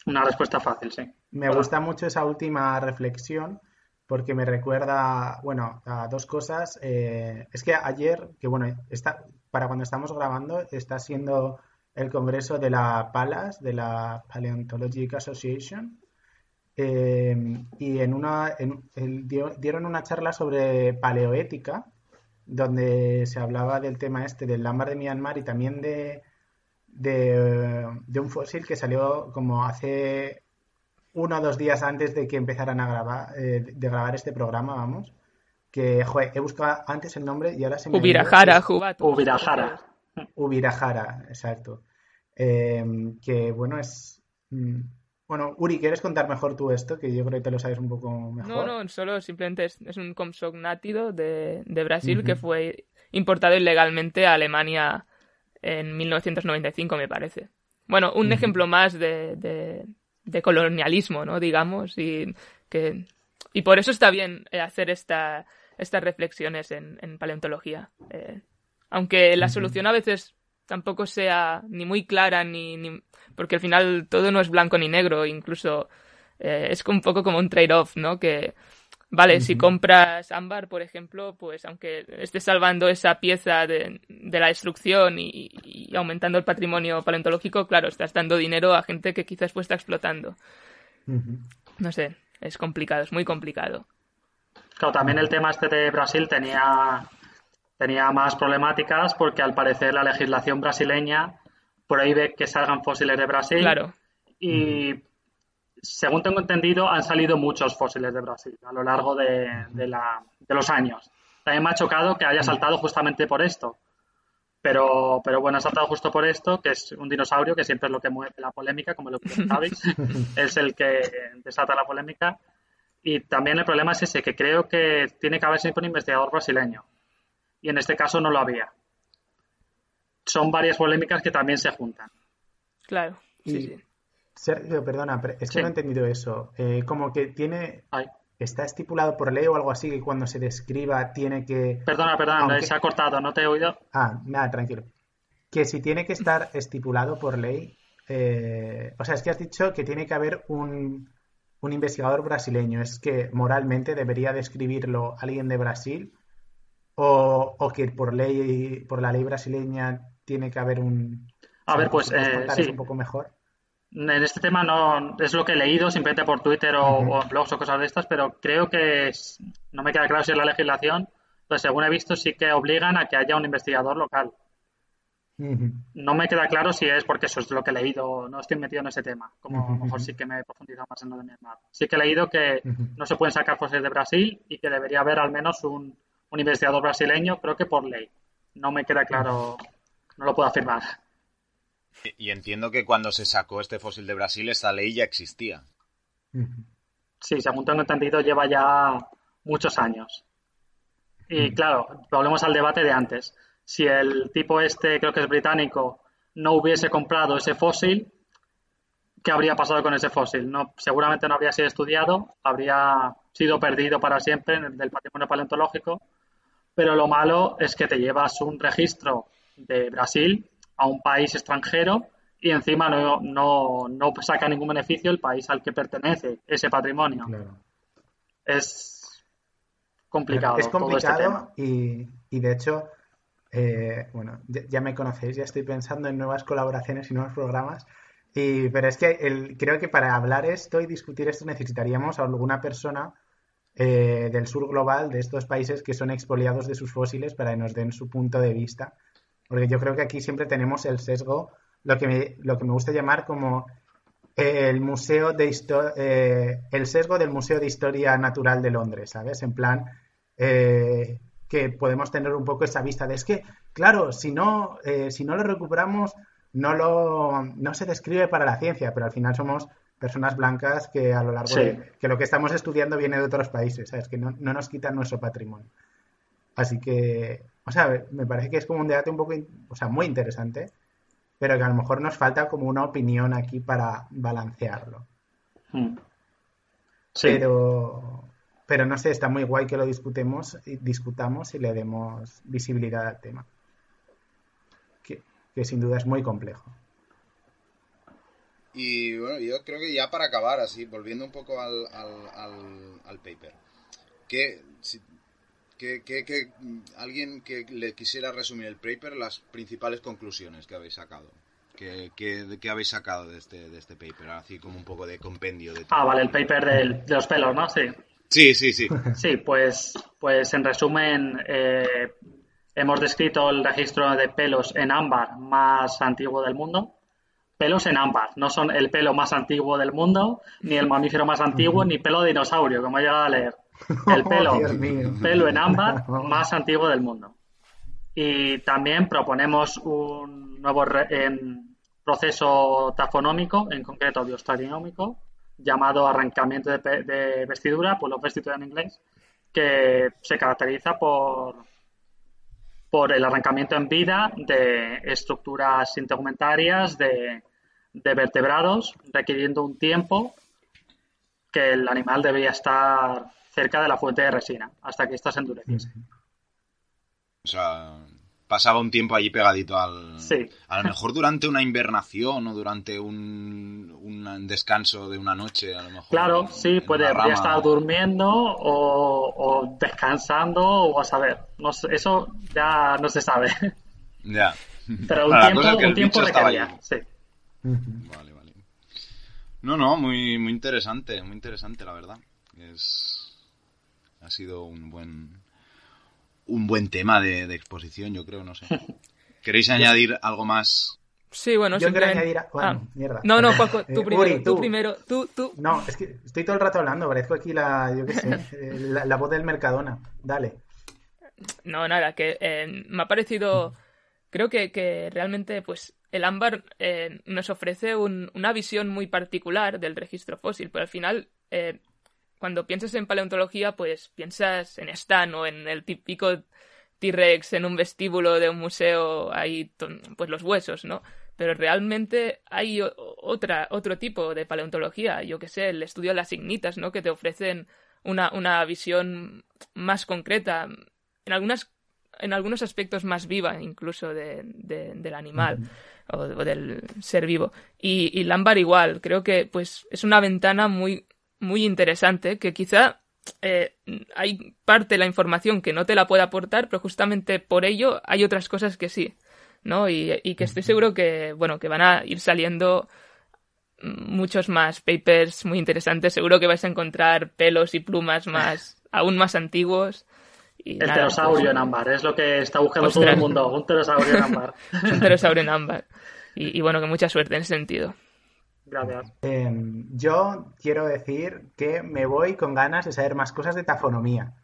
Una respuesta fácil, sí. Me gusta mucho esa última reflexión porque me recuerda, bueno, a dos cosas. Eh, es que ayer, que bueno, está, para cuando estamos grabando, está siendo el congreso de la PALAS, de la Paleontological Association, eh, y en una, en- dieron una charla sobre paleoética, donde se hablaba del tema este del ámbar de Myanmar y también de, de, de un fósil que salió como hace uno o dos días antes de que empezaran a grabar, eh, de grabar este programa, vamos. Que, joder, he buscado antes el nombre y ahora se me Jubato. Ubirajara, exacto. Eh, que, bueno, es... mm, Bueno, Uri, ¿quieres contar mejor tú esto? Que yo creo que te lo sabes un poco mejor. No, no, solo simplemente es, es un compsognátido de, de Brasil que fue importado ilegalmente a Alemania en 1995, me parece. Bueno, un ejemplo más de, de, de colonialismo, ¿no? Digamos, y que y por eso está bien eh, hacer esta, estas reflexiones en, en paleontología. Eh, aunque la solución a veces tampoco sea ni muy clara ni, ni porque al final todo no es blanco ni negro, incluso eh, es un poco como un trade-off, ¿no? Que vale, si compras ámbar, por ejemplo, pues aunque estés salvando esa pieza de, de la destrucción y, y aumentando el patrimonio paleontológico, claro, estás dando dinero a gente que quizás pues está explotando. No sé, es complicado, es muy complicado. Claro, también el tema este de Brasil tenía, tenía más problemáticas porque al parecer la legislación brasileña prohíbe que salgan fósiles de Brasil Claro. y según tengo entendido han salido muchos fósiles de Brasil a lo largo de, de la- de los años. También me ha chocado que haya saltado justamente por esto. Pero, pero bueno, ha saltado justo por esto, que es un dinosaurio, que siempre es lo que mueve la polémica, como lo que sabéis, es el que desata la polémica. Y también el problema es ese, que creo que tiene que haber siempre un investigador brasileño. Y en este caso no lo había. Son varias polémicas que también se juntan. Claro. Sí, Y- sí. Sergio, perdona, pero es que Sí. no he entendido eso. Eh, como que tiene, Ay, está estipulado por ley o algo así que cuando se describa tiene que... perdona, perdona, Aunque- se ha cortado, no te he oído. Ah, nada, tranquilo. Que si tiene que estar estipulado por ley, eh, o sea, es que has dicho que tiene que haber un, un investigador brasileño. ¿Es que moralmente debería describirlo alguien de Brasil? ¿O, o que por ley, por la ley brasileña tiene que haber un... A ver, pues, eh, sí. un poco mejor? En este tema no es lo que he leído simplemente por Twitter o, en blogs o cosas de estas, pero creo que es- no me queda claro si es la legislación, pues según he visto sí que obligan a que haya un investigador local. No me queda claro si es porque eso es lo que he leído, no estoy metido en ese tema, como a lo mejor sí que me he profundizado más en lo de Myanmar. Sí que he leído que no se pueden sacar fósiles de Brasil y que debería haber al menos un, un investigador brasileño, creo que por ley. No me queda claro, no lo puedo afirmar. Y entiendo que cuando se sacó este fósil de Brasil, esta ley ya existía. Sí, según tengo entendido, lleva ya muchos años. Y claro, volvemos al debate de antes. Si el tipo este, creo que es británico, no hubiese comprado ese fósil, ¿qué habría pasado con ese fósil? No, seguramente no habría sido estudiado, habría sido perdido para siempre del patrimonio paleontológico, pero lo malo es que te llevas un registro de Brasil a un país extranjero y encima no, no, no saca ningún beneficio el país al que pertenece ese patrimonio. Es complicado. Es este complicado y, y, de hecho, eh, bueno, ya, me conocéis, ya estoy pensando en nuevas colaboraciones y nuevos programas. Y, pero es que el, creo que para hablar esto y discutir esto necesitaríamos a alguna persona eh, del sur global, de estos países que son expoliados de sus fósiles, para que nos den su punto de vista. Porque yo creo que aquí siempre tenemos el sesgo lo que me, lo que me gusta llamar como el museo de eh, el sesgo del Museo de Historia Natural de Londres, ¿sabes? En plan eh, que podemos tener un poco esa vista de es que, claro, si no, eh, si no lo recuperamos, no lo no se describe para la ciencia, pero al final somos personas blancas que a lo largo de que lo que estamos estudiando viene de otros países, ¿sabes? Que no, no nos quitan nuestro patrimonio. Así que, o sea, me parece que es como un debate un poco, o sea, muy interesante pero que a lo mejor nos falta como una opinión aquí para balancearlo. Hmm. Pero, pero no sé, está muy guay que lo discutemos, discutamos y le demos visibilidad al tema. Que, sin duda es muy complejo. Y bueno, yo creo que ya para acabar, así, volviendo un poco al, al, paper, que que, alguien que le quisiera resumir el paper, las principales conclusiones que habéis sacado. ¿Qué, qué, habéis sacado de este, de este paper? Así como un poco de compendio de Ah, vale, el paper de los pelos, ¿no? Sí. Sí, sí, sí. Sí, pues, pues en resumen, eh, hemos descrito el registro de pelos en ámbar más antiguo del mundo. Pelos en ámbar, no son el pelo más antiguo del mundo, ni el mamífero más antiguo, ni pelo de dinosaurio, como he llegado a leer. El pelo, pelo en ámbar más antiguo del mundo. Y también proponemos un nuevo proceso tafonómico, en concreto biostarinómico, llamado arrancamiento de, vestidura, pues lo vestido en inglés, que se caracteriza por, por el arrancamiento en vida de estructuras integumentarias de, de vertebrados, requiriendo un tiempo que el animal debía estar cerca de la fuente de resina, hasta que ésta se endureciese. O sea, pasaba un tiempo allí pegadito al... Sí. A lo mejor durante una invernación o durante un, un descanso de una noche, a lo mejor. Claro, sí, puede estar durmiendo o, descansando o a saber. No eso ya no se sabe. Ya. Pero un tiempo, un tiempo requería, sí. Vale, vale. No, no, muy, muy interesante, muy interesante, la verdad. Es ha sido un buen un buen tema de, exposición, yo creo, no sé. ¿Queréis añadir algo más? Sí, bueno, yo quiero añadir. Bueno, ah. mierda. No, no, Paco, tú eh, primero. tú. primero. Tú, tú. No, es que estoy todo el rato hablando. Parezco aquí la, yo qué sé, eh, la, voz del Mercadona. Dale. No, nada, que eh, me ha parecido. Creo que, que realmente, pues, el ámbar nos ofrece una visión muy particular del registro fósil, pero al final cuando piensas en paleontología, pues piensas en Stan o en el típico T-Rex en un vestíbulo de un museo, ahí pues los huesos, ¿no? Pero realmente hay otra, otro tipo de paleontología, yo que sé, el estudio de las ignitas, ¿no? Que te ofrecen una, una visión más concreta, en algunas en algunos aspectos más viva incluso de, del animal o, del ser vivo. Y, y Lambar igual, creo que pues es una ventana muy muy interesante que quizá eh, hay parte de la información que no te la puede aportar, pero justamente por ello hay otras cosas que sí, ¿no? Y, y, que estoy seguro que, bueno, que van a ir saliendo muchos más papers muy interesantes. Seguro que vais a encontrar pelos y plumas más, aún más antiguos. Y el pterosaurio pues, en ámbar, es lo que está buscando todo el mundo, un pterosaurio en ámbar. un pterosaurio en ámbar. Y, y bueno, que mucha suerte en ese sentido. Em, yo quiero decir que me voy con ganas de saber más cosas de tafonomía.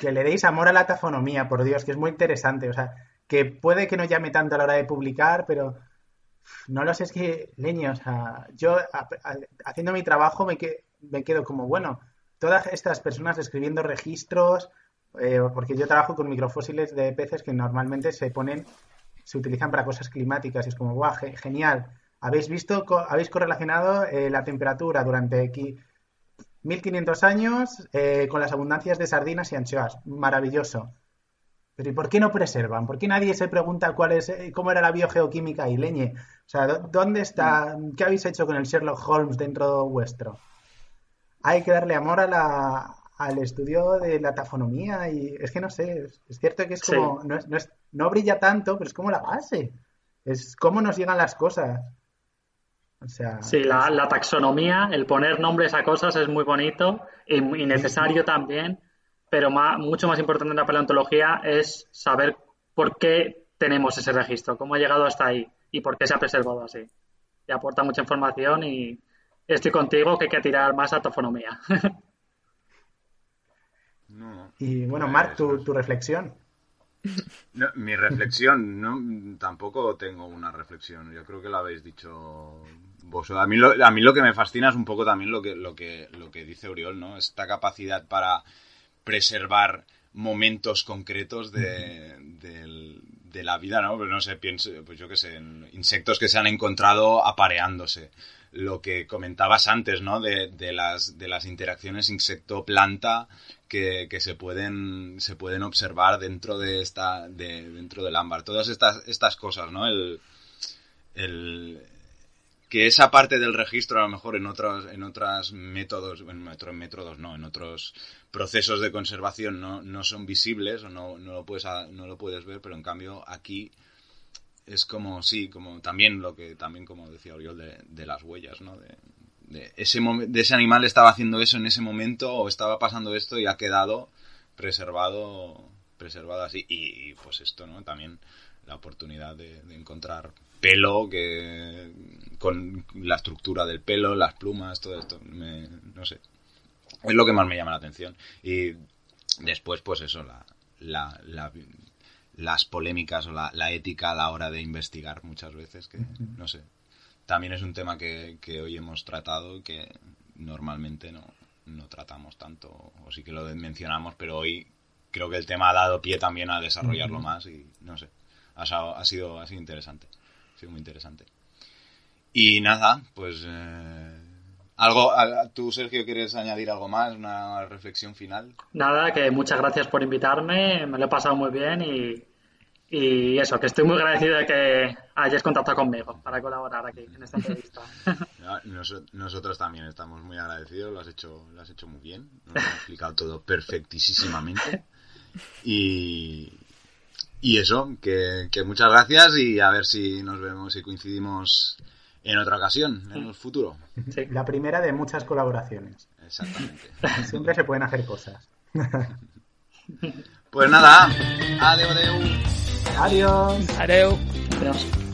Que le deis amor a la tafonomía, por Dios, que es muy interesante. O sea, que puede que no llame tanto a la hora de publicar, pero no lo sé, es que, leño, o sea, yo haciendo mi trabajo me, me quedo como, bueno, todas estas personas escribiendo registros, eh, porque yo trabajo con microfósiles de peces que normalmente se ponen, se utilizan para cosas climáticas y es como, guau, genial. Habéis visto, habéis correlacionado eh, la temperatura durante aquí 1500 años eh, con las abundancias de sardinas y anchoas. Maravilloso. Pero ¿y por qué no preservan? ¿Por qué nadie se pregunta cuál es, cómo era la biogeoquímica y leñe? O sea, ¿dónde está? ¿Qué habéis hecho con el Sherlock Holmes dentro vuestro? Hay que darle amor a la, al estudio de la tafonomía y es que no sé, es, cierto que es como, no, no, es, no brilla tanto, pero es como la base, es cómo nos llegan las cosas. O sea, sí, la, la, taxonomía, el poner nombres a cosas es muy bonito y, necesario también, pero mucho más importante en la paleontología es saber por qué tenemos ese registro, cómo ha llegado hasta ahí y por qué se ha preservado así. Y aporta mucha información y estoy contigo que hay que tirar más a tafonomía. Y bueno, Marc, tu, tu reflexión. mi reflexión, no, tampoco tengo una reflexión. Yo creo que la habéis dicho vos. A mí, lo, a mí lo que me fascina es un poco también lo que, lo que, lo que dice Oriol, ¿no? Esta capacidad para preservar momentos concretos de, de, la vida, ¿no? Pues no sé, pienso, pues yo qué sé, insectos que se han encontrado apareándose lo que comentabas antes, ¿no? De, de las, de las interacciones insecto-planta que, que, se pueden se pueden observar dentro de esta de, dentro del ámbar. Todas estas estas cosas, ¿no? El, el que esa parte del registro a lo mejor en otros en otros métodos en otros métodos no en otros procesos de conservación no, no son visibles o no, no lo puedes no lo puedes ver pero en cambio aquí es como, sí, como también lo que, también como decía Oriol, de, de las huellas, ¿no? De, ese de ese animal estaba haciendo eso en ese momento o estaba pasando esto y ha quedado preservado, preservado así. Y, pues esto, ¿no? También la oportunidad de, encontrar pelo que con la estructura del pelo, las plumas, todo esto, no sé. Es lo que más me llama la atención. Y después, pues eso, la, la, la las polémicas o la, ética a la hora de investigar muchas veces, que no sé. También es un tema que, hoy hemos tratado y que normalmente no, no tratamos tanto, o sí que lo mencionamos, pero hoy creo que el tema ha dado pie también a desarrollarlo más y no sé, ha, ha, sido, ha sido interesante, sido muy interesante. Y nada, pues... Eh, ¿Algo, ¿Tú, Sergio, quieres añadir algo más? ¿Una reflexión final? Nada, que muchas gracias por invitarme, me lo he pasado muy bien y, y eso, que estoy muy agradecido de que hayas contactado conmigo para colaborar aquí en esta entrevista. nosotros también estamos muy agradecidos, lo has hecho, lo has hecho muy bien, nos has explicado todo perfectísimamente. Y, y eso, que, que, muchas gracias y a ver si nos vemos y coincidimos en otra ocasión, en el futuro. La primera de muchas colaboraciones. Exactamente. Siempre se pueden hacer cosas. Pues nada, adiós, adiós. Adiós. Adiós. Adiós.